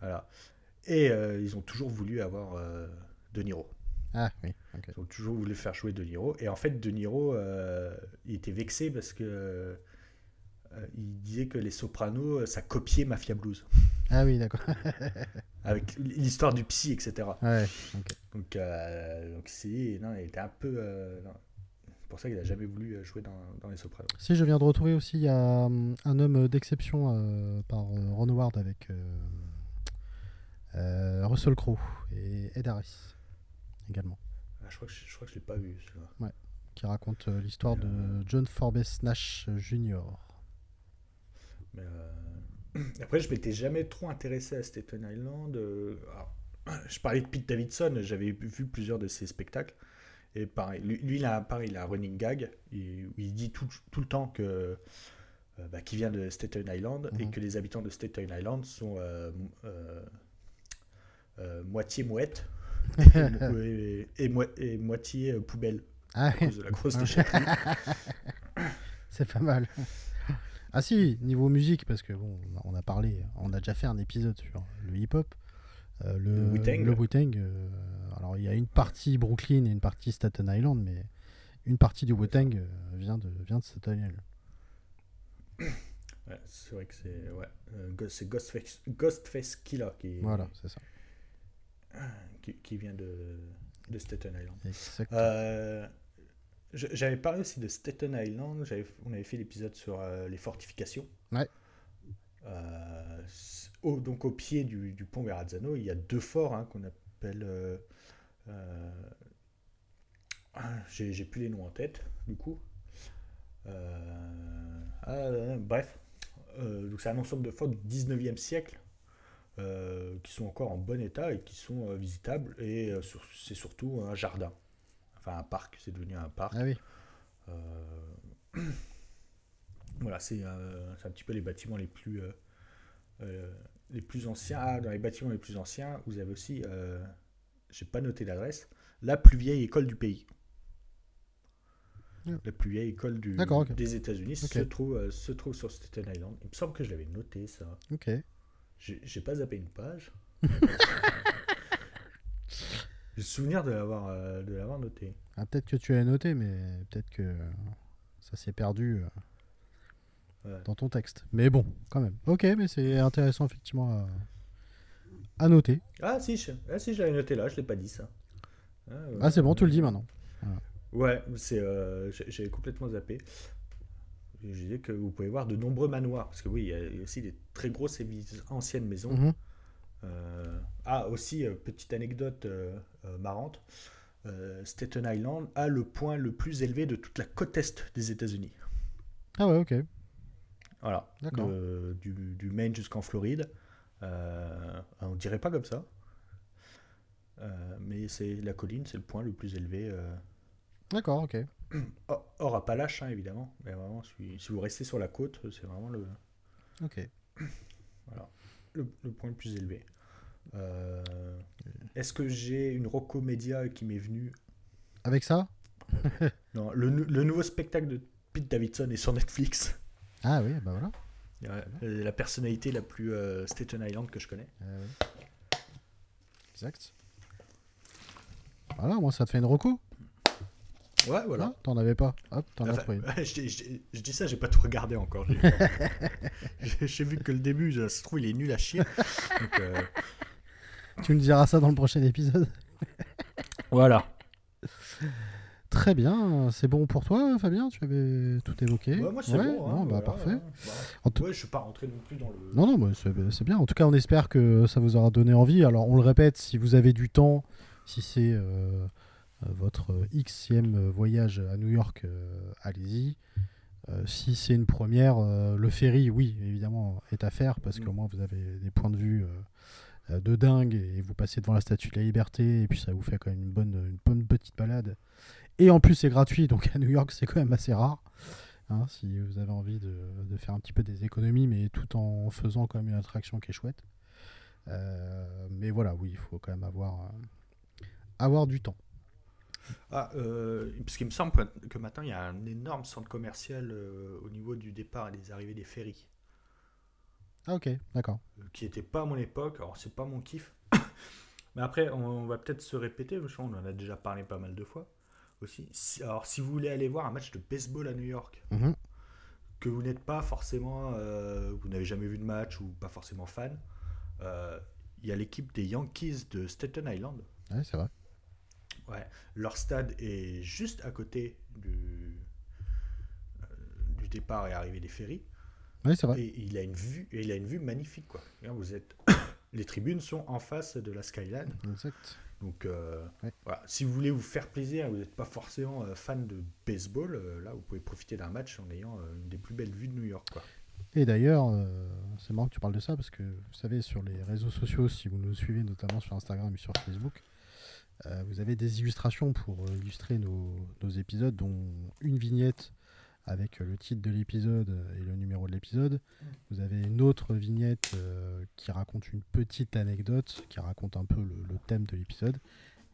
Voilà. Et euh, ils ont toujours voulu avoir euh, De Niro. Ah oui, Ils ont toujours voulu faire jouer De Niro. Et en fait, De Niro, euh, il était vexé parce que il disait que les Sopranos, ça copiait Mafia Blues. Ah oui, d'accord. Avec l'histoire du psy, etc. Ouais, donc, donc c'est, non, il était un peu. Pour ça qu'il n'a jamais voulu jouer dans, dans, les Sopranos. Si, je viens de retrouver aussi, il y a hum, un homme d'exception par Ron Howard avec euh, Russell Crowe et Ed Harris également. Ah, je crois que je, crois que je l'ai pas vu celui-là. Ouais, qui raconte euh, l'histoire de John Forbes Nash Jr. Mais euh, après, je m'étais jamais trop intéressé à Staten Island. je parlais de Pete Davidson, j'avais vu plusieurs de ses spectacles. Et pareil, lui, il a pareil, il a un running gag. Il, il dit tout, tout, le temps que bah, qu'il vient de Staten Island et mhm. que les habitants de Staten Island sont moitié mouette et, et, moitié poubelle. Ah, à cause de la grosse déchetterie. C'est pas mal. Ah si, niveau musique, parce que bon, on a parlé, on a déjà fait un épisode sur le hip-hop, euh, le, le Wu-Tang. Euh, alors il y a une partie Brooklyn et une partie Staten Island, mais une partie du Wu-Tang euh, vient, de, vient de Staten Island. Ouais, c'est vrai que c'est ouais, c'est Ghostface, Ghostface Killer qui, voilà, c'est ça. Qui, qui, vient de, de Staten Island. Euh, j'avais parlé aussi de Staten Island. On avait fait l'épisode sur euh, les fortifications. Ouais. Euh, au, donc au pied du, du, pont Verrazzano, il y a deux forts hein, qu'on appelle. Ah, j'ai plus les noms en tête, du coup. Ah, bref. donc c'est un ensemble de forts du 19e siècle. qui sont encore en bon état et qui sont visitables. Et c'est surtout un jardin. Enfin, un parc, c'est devenu un parc. Ah oui. Euh, voilà, c'est un petit peu les bâtiments les plus, euh, euh, les plus anciens. Ah, dans les bâtiments les plus anciens, vous avez aussi, j'ai pas noté l'adresse, la plus vieille école du pays. La plus vieille école du, des États-Unis se, trouve, se trouve sur Staten Island. Il me semble que je l'avais noté, ça. Ok. J'ai pas zappé une page. J'ai le souvenir de l'avoir, euh, de l'avoir noté. Ah, peut-être que tu l'as noté, mais peut-être que ça s'est perdu euh, dans ton texte. Mais bon, quand même. Ok, mais c'est intéressant effectivement à, noter. Ah si, je, ah, si, j'avais noté là, je l'ai pas dit ça. Ah, ah c'est bon, tu le dis maintenant. Ouais, c'est, euh, j'avais complètement zappé. Je disais que vous pouvez voir de nombreux manoirs, parce que oui, il y a aussi des très grosses et anciennes maisons. Mhm. Euh, ah, aussi, euh, petite anecdote marrante. Staten Island a le point le plus élevé de toute la côte est des États-Unis. Ah ouais, ok. Voilà. Du, du, Maine jusqu'en Floride. On dirait pas comme ça. mais c'est la colline, c'est le point le plus élevé. D'accord, ok. Or, Appalaches, hein, évidemment. Mais vraiment, si, si, vous restez sur la côte, c'est vraiment le. Ok. Voilà. Le, le, point le plus élevé. Euh, est-ce que j'ai une Rocco Média qui m'est venue? Avec ça? Non, le, le, nouveau spectacle de Pete Davidson est sur Netflix. Ah oui, bah voilà. La personnalité la plus euh, Staten Island que je connais. Ah exact. Voilà, moi ça te fait une Rocco Ouais, voilà. T'en avais pas. Hop, t'en as pris. je, dis ça, j'ai pas tout regardé encore. J'ai vu que le début, ça se trouve, il est nul à chier. Donc, euh, tu me diras ça dans le prochain épisode. voilà. Très bien, c'est bon pour toi, Fabien? Tu avais tout évoqué. Moi c'est bon. Hein, bah, parfait. Bah, ouais, je suis pas rentré non plus dans le. Non, non, c'est bien. En tout cas, on espère que ça vous aura donné envie. Alors, on le répète, si vous avez du temps, si c'est euh, votre xème voyage à New York, euh, allez-y. Euh, si c'est une première, le ferry, oui, évidemment, est à faire parce qu'au mm. moins vous avez des points de vue euh, de dingue et vous passez devant la statue de la liberté et puis ça vous fait quand même une bonne, une bonne petite balade. Et en plus c'est gratuit, donc à New York c'est quand même assez rare. Hein, si vous avez envie de, de, faire un petit peu des économies, mais tout en faisant quand même une attraction qui est chouette. Euh, mais voilà, oui, il faut quand même avoir, euh, avoir du temps. Ah, parce qu'il me semble que, maintenant il y a un énorme centre commercial au niveau du départ et des arrivées des ferries. Ah ok, d'accord. Euh, qui n'était pas à mon époque, alors c'est pas mon kiff. Mais après, on, va peut-être se répéter, je on en a déjà parlé pas mal de fois aussi. alors si vous voulez aller voir un match de baseball à New York, mhm. que vous n'êtes pas forcément, euh, vous n'avez jamais vu de match ou pas forcément fan, euh, il y a l'équipe des Yankees de Staten Island. Ouais, c'est vrai. Ouais, leur stade est juste à côté du, du départ et arrivée des ferries. Oui, c'est vrai. Et il a une vue, et il a une vue magnifique, quoi. Vous êtes, les tribunes sont en face de la skyline. Exact. Donc, euh, voilà. si vous voulez vous faire plaisir, vous n'êtes pas forcément euh, fan de baseball, euh, là, vous pouvez profiter d'un match en ayant une des plus belles vues de New York, quoi. Et d'ailleurs, c'est marrant que tu parles de ça parce que vous savez, sur les réseaux sociaux, si vous nous suivez notamment sur Instagram et sur Facebook, vous avez des illustrations pour illustrer nos, épisodes, dont une vignette avec le titre de l'épisode et le numéro de l'épisode. Vous avez une autre vignette qui raconte une petite anecdote, qui raconte un peu le thème de l'épisode.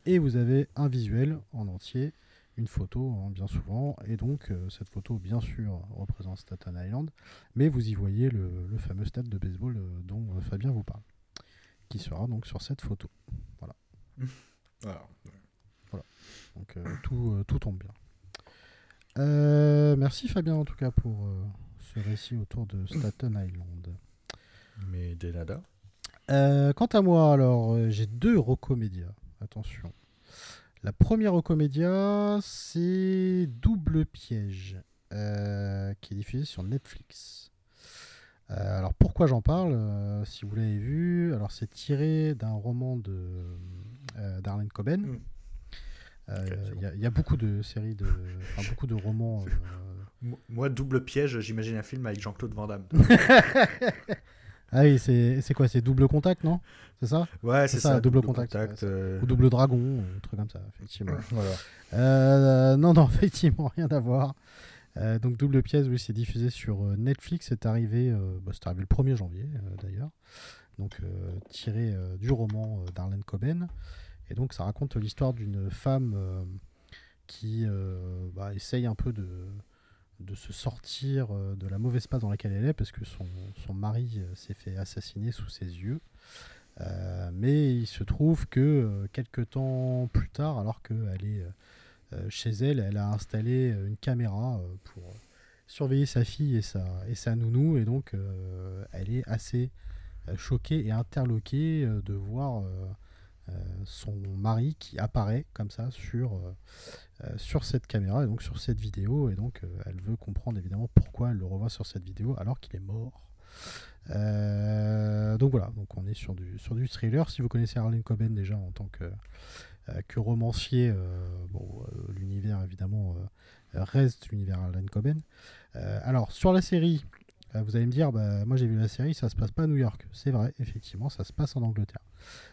Et vous avez un visuel en entier une photo hein, bien souvent, et donc euh, cette photo bien sûr représente Staten Island, mais vous y voyez le, fameux stade de baseball euh, dont euh, Fabien vous parle, qui sera donc sur cette photo. Voilà. voilà. Donc tout, tout tombe bien. Merci Fabien en tout cas pour ce récit autour de Staten Island. Mais Denada Quant à moi, alors j'ai deux recomédias. Attention. La première au comédia, c'est Double Piège, euh, qui est diffusé sur Netflix. Euh, alors pourquoi j'en parle euh, Si vous l'avez vu, alors c'est tiré d'un roman de Darlene Coben. Il y, a beaucoup de séries, de, beaucoup de romans. Moi, Double Piège, j'imagine un film avec Jean-Claude Van Damme. Ah oui, c'est quoi C'est double contact, non? C'est ça? Ouais, c'est ça, double, contact. Euh. Ou double dragon, un truc comme ça, effectivement. voilà. Euh, non, non, effectivement, rien à voir. Euh, donc double pièce, oui, c'est diffusé sur Netflix. C'est arrivé, bah, arrivé le 1er janvier, d'ailleurs. Donc tiré du roman d'Arlene Coben. Et donc ça raconte l'histoire d'une femme qui bah, essaye un peu de de se sortir euh, de la mauvaise passe dans laquelle elle est parce que son, son mari euh, s'est fait assassiner sous ses yeux. Euh, mais il se trouve que quelques temps plus tard, alors qu'elle est chez elle, elle a installé une caméra pour surveiller sa fille et sa, et sa nounou, et donc elle est assez choquée et interloquée de voir son mari qui apparaît comme ça sur euh, sur cette caméra et donc sur cette vidéo et donc euh, elle veut comprendre évidemment pourquoi elle le revoit sur cette vidéo alors qu'il est mort. Euh, donc voilà, donc on est sur du, sur du thriller. Si vous connaissez Arlene Coben déjà en tant que, que romancier, bon, l'univers évidemment reste l'univers Arlene Coben. alors sur la série, vous allez me dire, bah, moi j'ai vu la série, ça se passe pas à New York. C'est vrai, effectivement, ça se passe en Angleterre.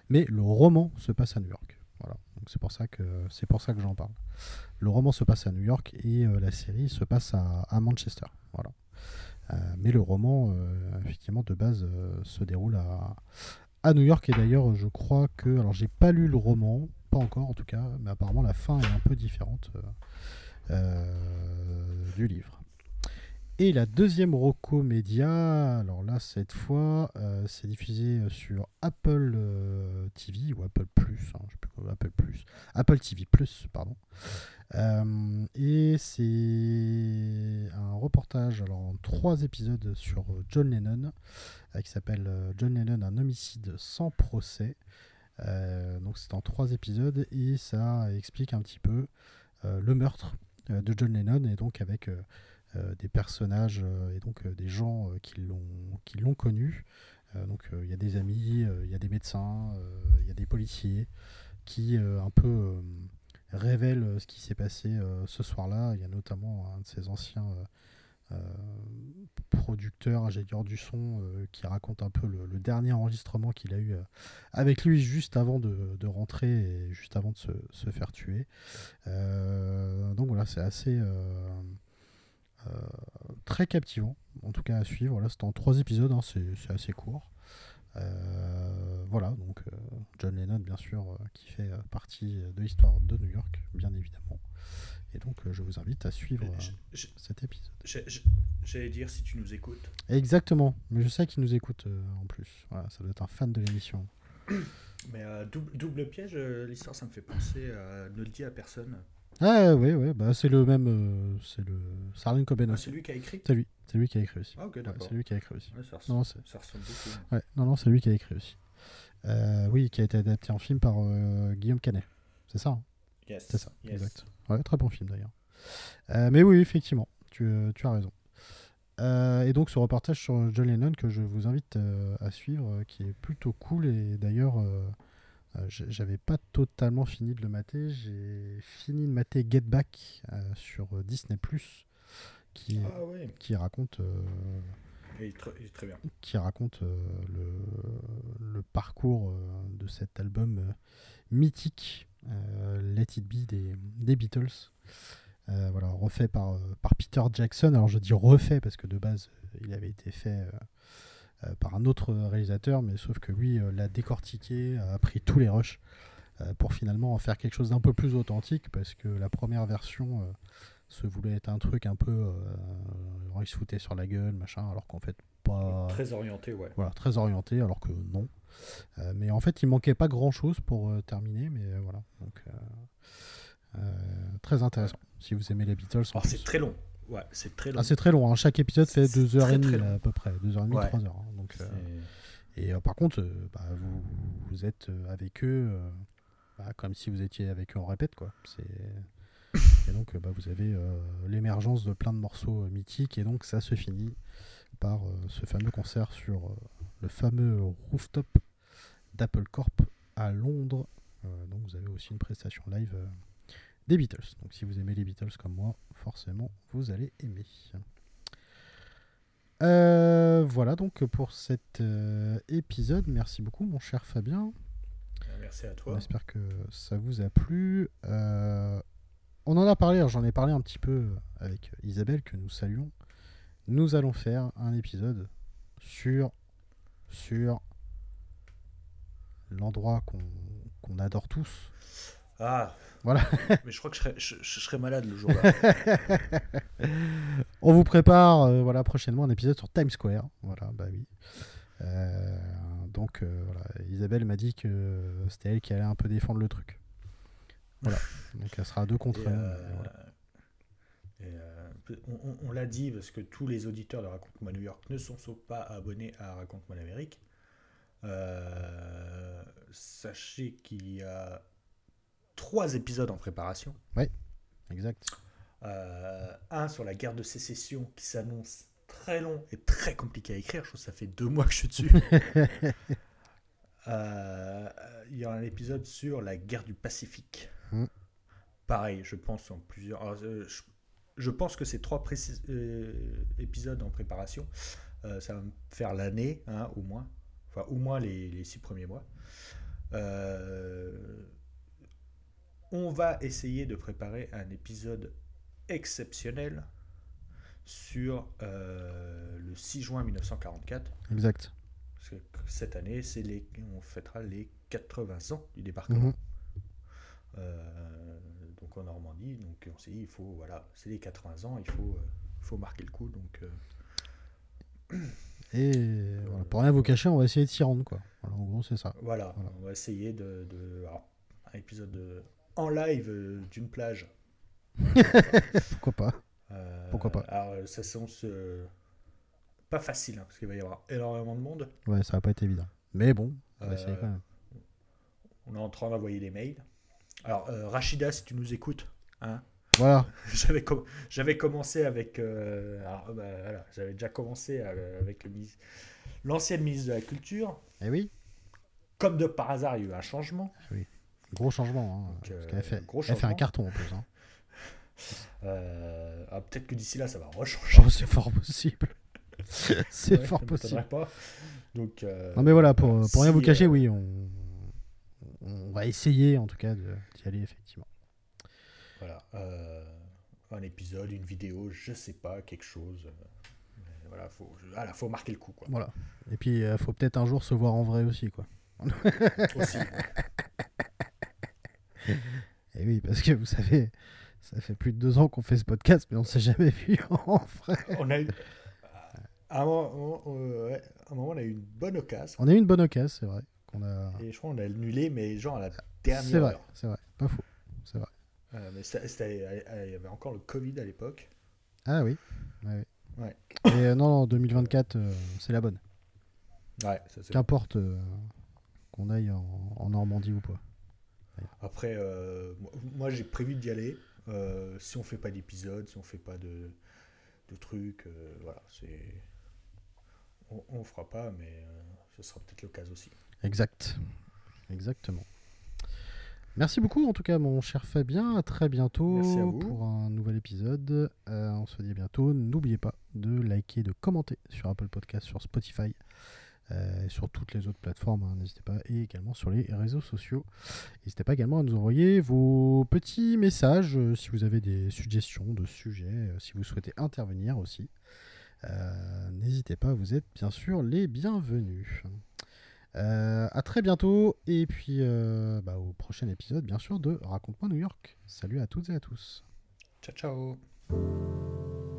Mais le roman se passe à New York. Voilà. C'est pour ça que c'est pour ça que j'en parle. Le roman se passe à New York et euh, la série se passe à, Manchester. Voilà. Euh, mais le roman, euh, effectivement, de base, se déroule à, à New York. Et d'ailleurs, je crois que. Alors, j'ai pas lu le roman, pas encore en tout cas, mais apparemment, la fin est un peu différente du livre. Et la deuxième Rocco Média, alors là, cette fois, euh, c'est diffusé sur Apple euh, TV ou Apple Plus, hein, sais plus Apple Plus, Apple TV Plus, pardon. Euh, et c'est un reportage, alors en trois épisodes sur John Lennon, qui s'appelle John Lennon, un homicide sans procès. donc c'est en trois épisodes et ça explique un petit peu le meurtre de John Lennon et donc avec euh, des personnages euh, et donc euh, des gens qui l'ont connu. donc il y a des amis, il y a des médecins, il y a des policiers qui un peu révèlent ce qui s'est passé ce soir-là. Il y a notamment un de ces anciens producteurs, ingénieur du son, qui raconte un peu le, dernier enregistrement qu'il a eu avec lui juste avant de, rentrer et juste avant de se, se faire tuer. donc voilà, c'est assez, euh, très captivant, en tout cas à suivre. Là, c'est en trois épisodes, hein, c'est assez court. Euh, voilà, donc euh, John Lennon, bien sûr, qui fait partie de l'histoire de New York, bien évidemment. Et donc, je vous invite à suivre cet épisode. J'allais dire si tu nous écoutes. Exactement, mais je sais qu'il nous écoute en plus. Voilà, ça doit être un fan de l'émission. Mais double, double, piège, l'histoire, ça me fait penser à Ne le dis à personne. Ah oui, oui, bah, c'est le même. Euh, c'est le. Sarlene Coben ah, C'est lui qui a écrit C'est lui. C'est lui qui a écrit aussi. Ah, ok, c'est lui qui a écrit aussi. ça, ressemble, non, ça, ressemble, beaucoup. Ouais, non, non, c'est lui qui a écrit aussi. Euh, oui, qui a été adapté en film par euh, Guillaume Canet. C'est ça hein yes. C'est ça, exact. Ouais, très bon film d'ailleurs. Mais oui, effectivement, tu, tu as raison. et donc ce reportage sur John Lennon que je vous invite à suivre, qui est plutôt cool et d'ailleurs j'avais pas totalement fini de le mater. J'ai fini de mater Get Back euh, sur euh, Disney Plus, qui, ah qui raconte très, bien. Qui raconte le, le, parcours de cet album mythique, Let It Be des, des Beatles. voilà, refait par, par Peter Jackson. Alors je dis refait parce que de base, il avait été fait par un autre réalisateur, mais sauf que lui l'a décortiqué, a pris tous les rushs pour finalement en faire quelque chose d'un peu plus authentique, parce que la première version se voulait être un truc un peu. Euh, il se foutait sur la gueule, machin, alors qu'en fait, pas. Très orienté, ouais. Voilà, très orienté, alors que non. Euh, mais en fait, il manquait pas grand chose pour euh, terminer, mais euh, voilà. Donc, très intéressant. Si vous aimez les Beatles. c'est très long. Ouais, c'est très long. Ah, c'est très long. Hein. Chaque épisode fait 2h30 à peu près. 2h30, 3h. Hein. Donc, et par contre, bah, vous, vous, êtes avec eux bah, comme si vous étiez avec eux en répète, quoi. Et donc, bah, vous avez euh, l'émergence de plein de morceaux euh, mythiques. Et donc, ça se finit par euh, ce fameux concert sur le fameux rooftop d'Apple Corp à Londres. donc, vous avez aussi une prestation live des Beatles. Donc, si vous aimez les Beatles comme moi, forcément, vous allez aimer. voilà donc pour cet épisode. Merci beaucoup, mon cher Fabien. Merci à toi. J'espère que ça vous a plu on en a parlé, j'en ai parlé un petit peu avec Isabelle que nous saluons. Nous allons faire un épisode sur sur l'endroit qu'on adore tous. Ah. Voilà. Mais je crois que je serai, malade le jour-là. On vous prépare euh, voilà prochainement un épisode sur Times Square. Voilà, bah oui. Euh, donc euh, voilà, Isabelle m'a dit que c'était elle qui allait un peu défendre le truc. Voilà. Donc elle sera deux contre un. Euh, on, l'a dit parce que tous les auditeurs de Raconte-moi New York ne sont pas abonnés à Raconte-moi l'Amérique. Sachez qu'il y a trois épisodes en préparation. Oui, exact. Euh, un sur la guerre de sécession qui s'annonce très long et très compliqué à écrire. Je trouve que ça fait deux mois que je suis dessus. il y aura un épisode sur la guerre du Pacifique. Mm. Pareil, je pense en plusieurs. Euh, je, pense que ces trois euh, épisodes en préparation, euh, ça va me faire l'année, hein, au moins. Enfin, au moins les, six premiers mois. On va essayer de préparer un épisode exceptionnel sur le 6 juin 1944. Exact. Parce que cette année, c'est les, on fêtera les 80 ans du débarquement. Mm-hmm. Euh, donc en Normandie. Donc on s'est dit, il faut, voilà, c'est les 80 ans, il faut, euh, faut marquer le coup. Donc, euh, et voilà, pour rien vous cacher, on va essayer de s'y rendre. Quoi. Voilà, en gros, c'est ça. Voilà, on va essayer de. de un épisode en live d'une plage. Pourquoi pas Pourquoi pas Alors, ça s'annonce pas facile, hein, parce qu'il va y avoir énormément de monde. Ouais, ça va pas être évident. Mais bon, on va essayer quand même. On est en train d'envoyer des mails. Alors, euh, Rachida, si tu nous écoutes, hein, voilà. j'avais, j'avais commencé avec. Euh, bah, voilà, j'avais déjà commencé euh, avec le l'ancienne ministre de la Culture. Eh oui. Comme de par hasard, il y a eu un changement. Oui. Gros changement. Hein, elle, fait, gros fait un carton en plus. Hein. Ah, peut-être que d'ici là, ça va rechanger. Oh, c'est fort possible. c'est fort possible. Pas. Donc, non, mais voilà, pour, pour rien vous cacher, oui, on, on va essayer en tout cas d'y aller effectivement. Voilà. Euh, un épisode, une vidéo, je sais pas, quelque chose. voilà, faut, voilà, faut marquer le coup. Quoi. Voilà. Et puis, il euh, faut peut-être un jour se voir en vrai aussi. Quoi. aussi. Et oui, parce que vous savez, ça fait plus de deux ans qu'on fait ce podcast, mais on s'est jamais vu en vrai. On a eu. À un moment, on a eu une bonne occasion. On a eu une bonne occasion, c'est vrai. Et je crois qu'on a annulé, mais genre à la dernière C'est vrai, c'est vrai, pas faux. C'est vrai. Euh, mais il y avait encore le Covid à l'époque. Ah oui. Ouais. ouais. Et euh, non, non, 2024, euh, c'est la bonne. Ouais, Qu'importe qu'on aille en, Normandie ou pas. Après, moi j'ai prévu d'y aller. si on fait pas d'épisode, si on fait pas de, de trucs, voilà, c'est. On, on fera pas, mais ce sera peut-être le cas aussi. Exact. Exactement. Merci beaucoup en tout cas mon cher Fabien, à très bientôt pour un nouvel épisode. Euh, on se dit à bientôt. N'oubliez pas de liker, de commenter sur Apple Podcast, sur Spotify, euh, sur toutes les autres plateformes, hein, n'hésitez pas, et également sur les réseaux sociaux. N'hésitez pas également à nous envoyer vos petits messages euh, si vous avez des suggestions de sujets, si vous souhaitez intervenir aussi. N'hésitez pas, vous êtes bien sûr les bienvenus. Euh, à très bientôt et puis euh, bah, au prochain épisode bien sûr de Raconte-moi New York. Salut à toutes et à tous. Ciao ciao.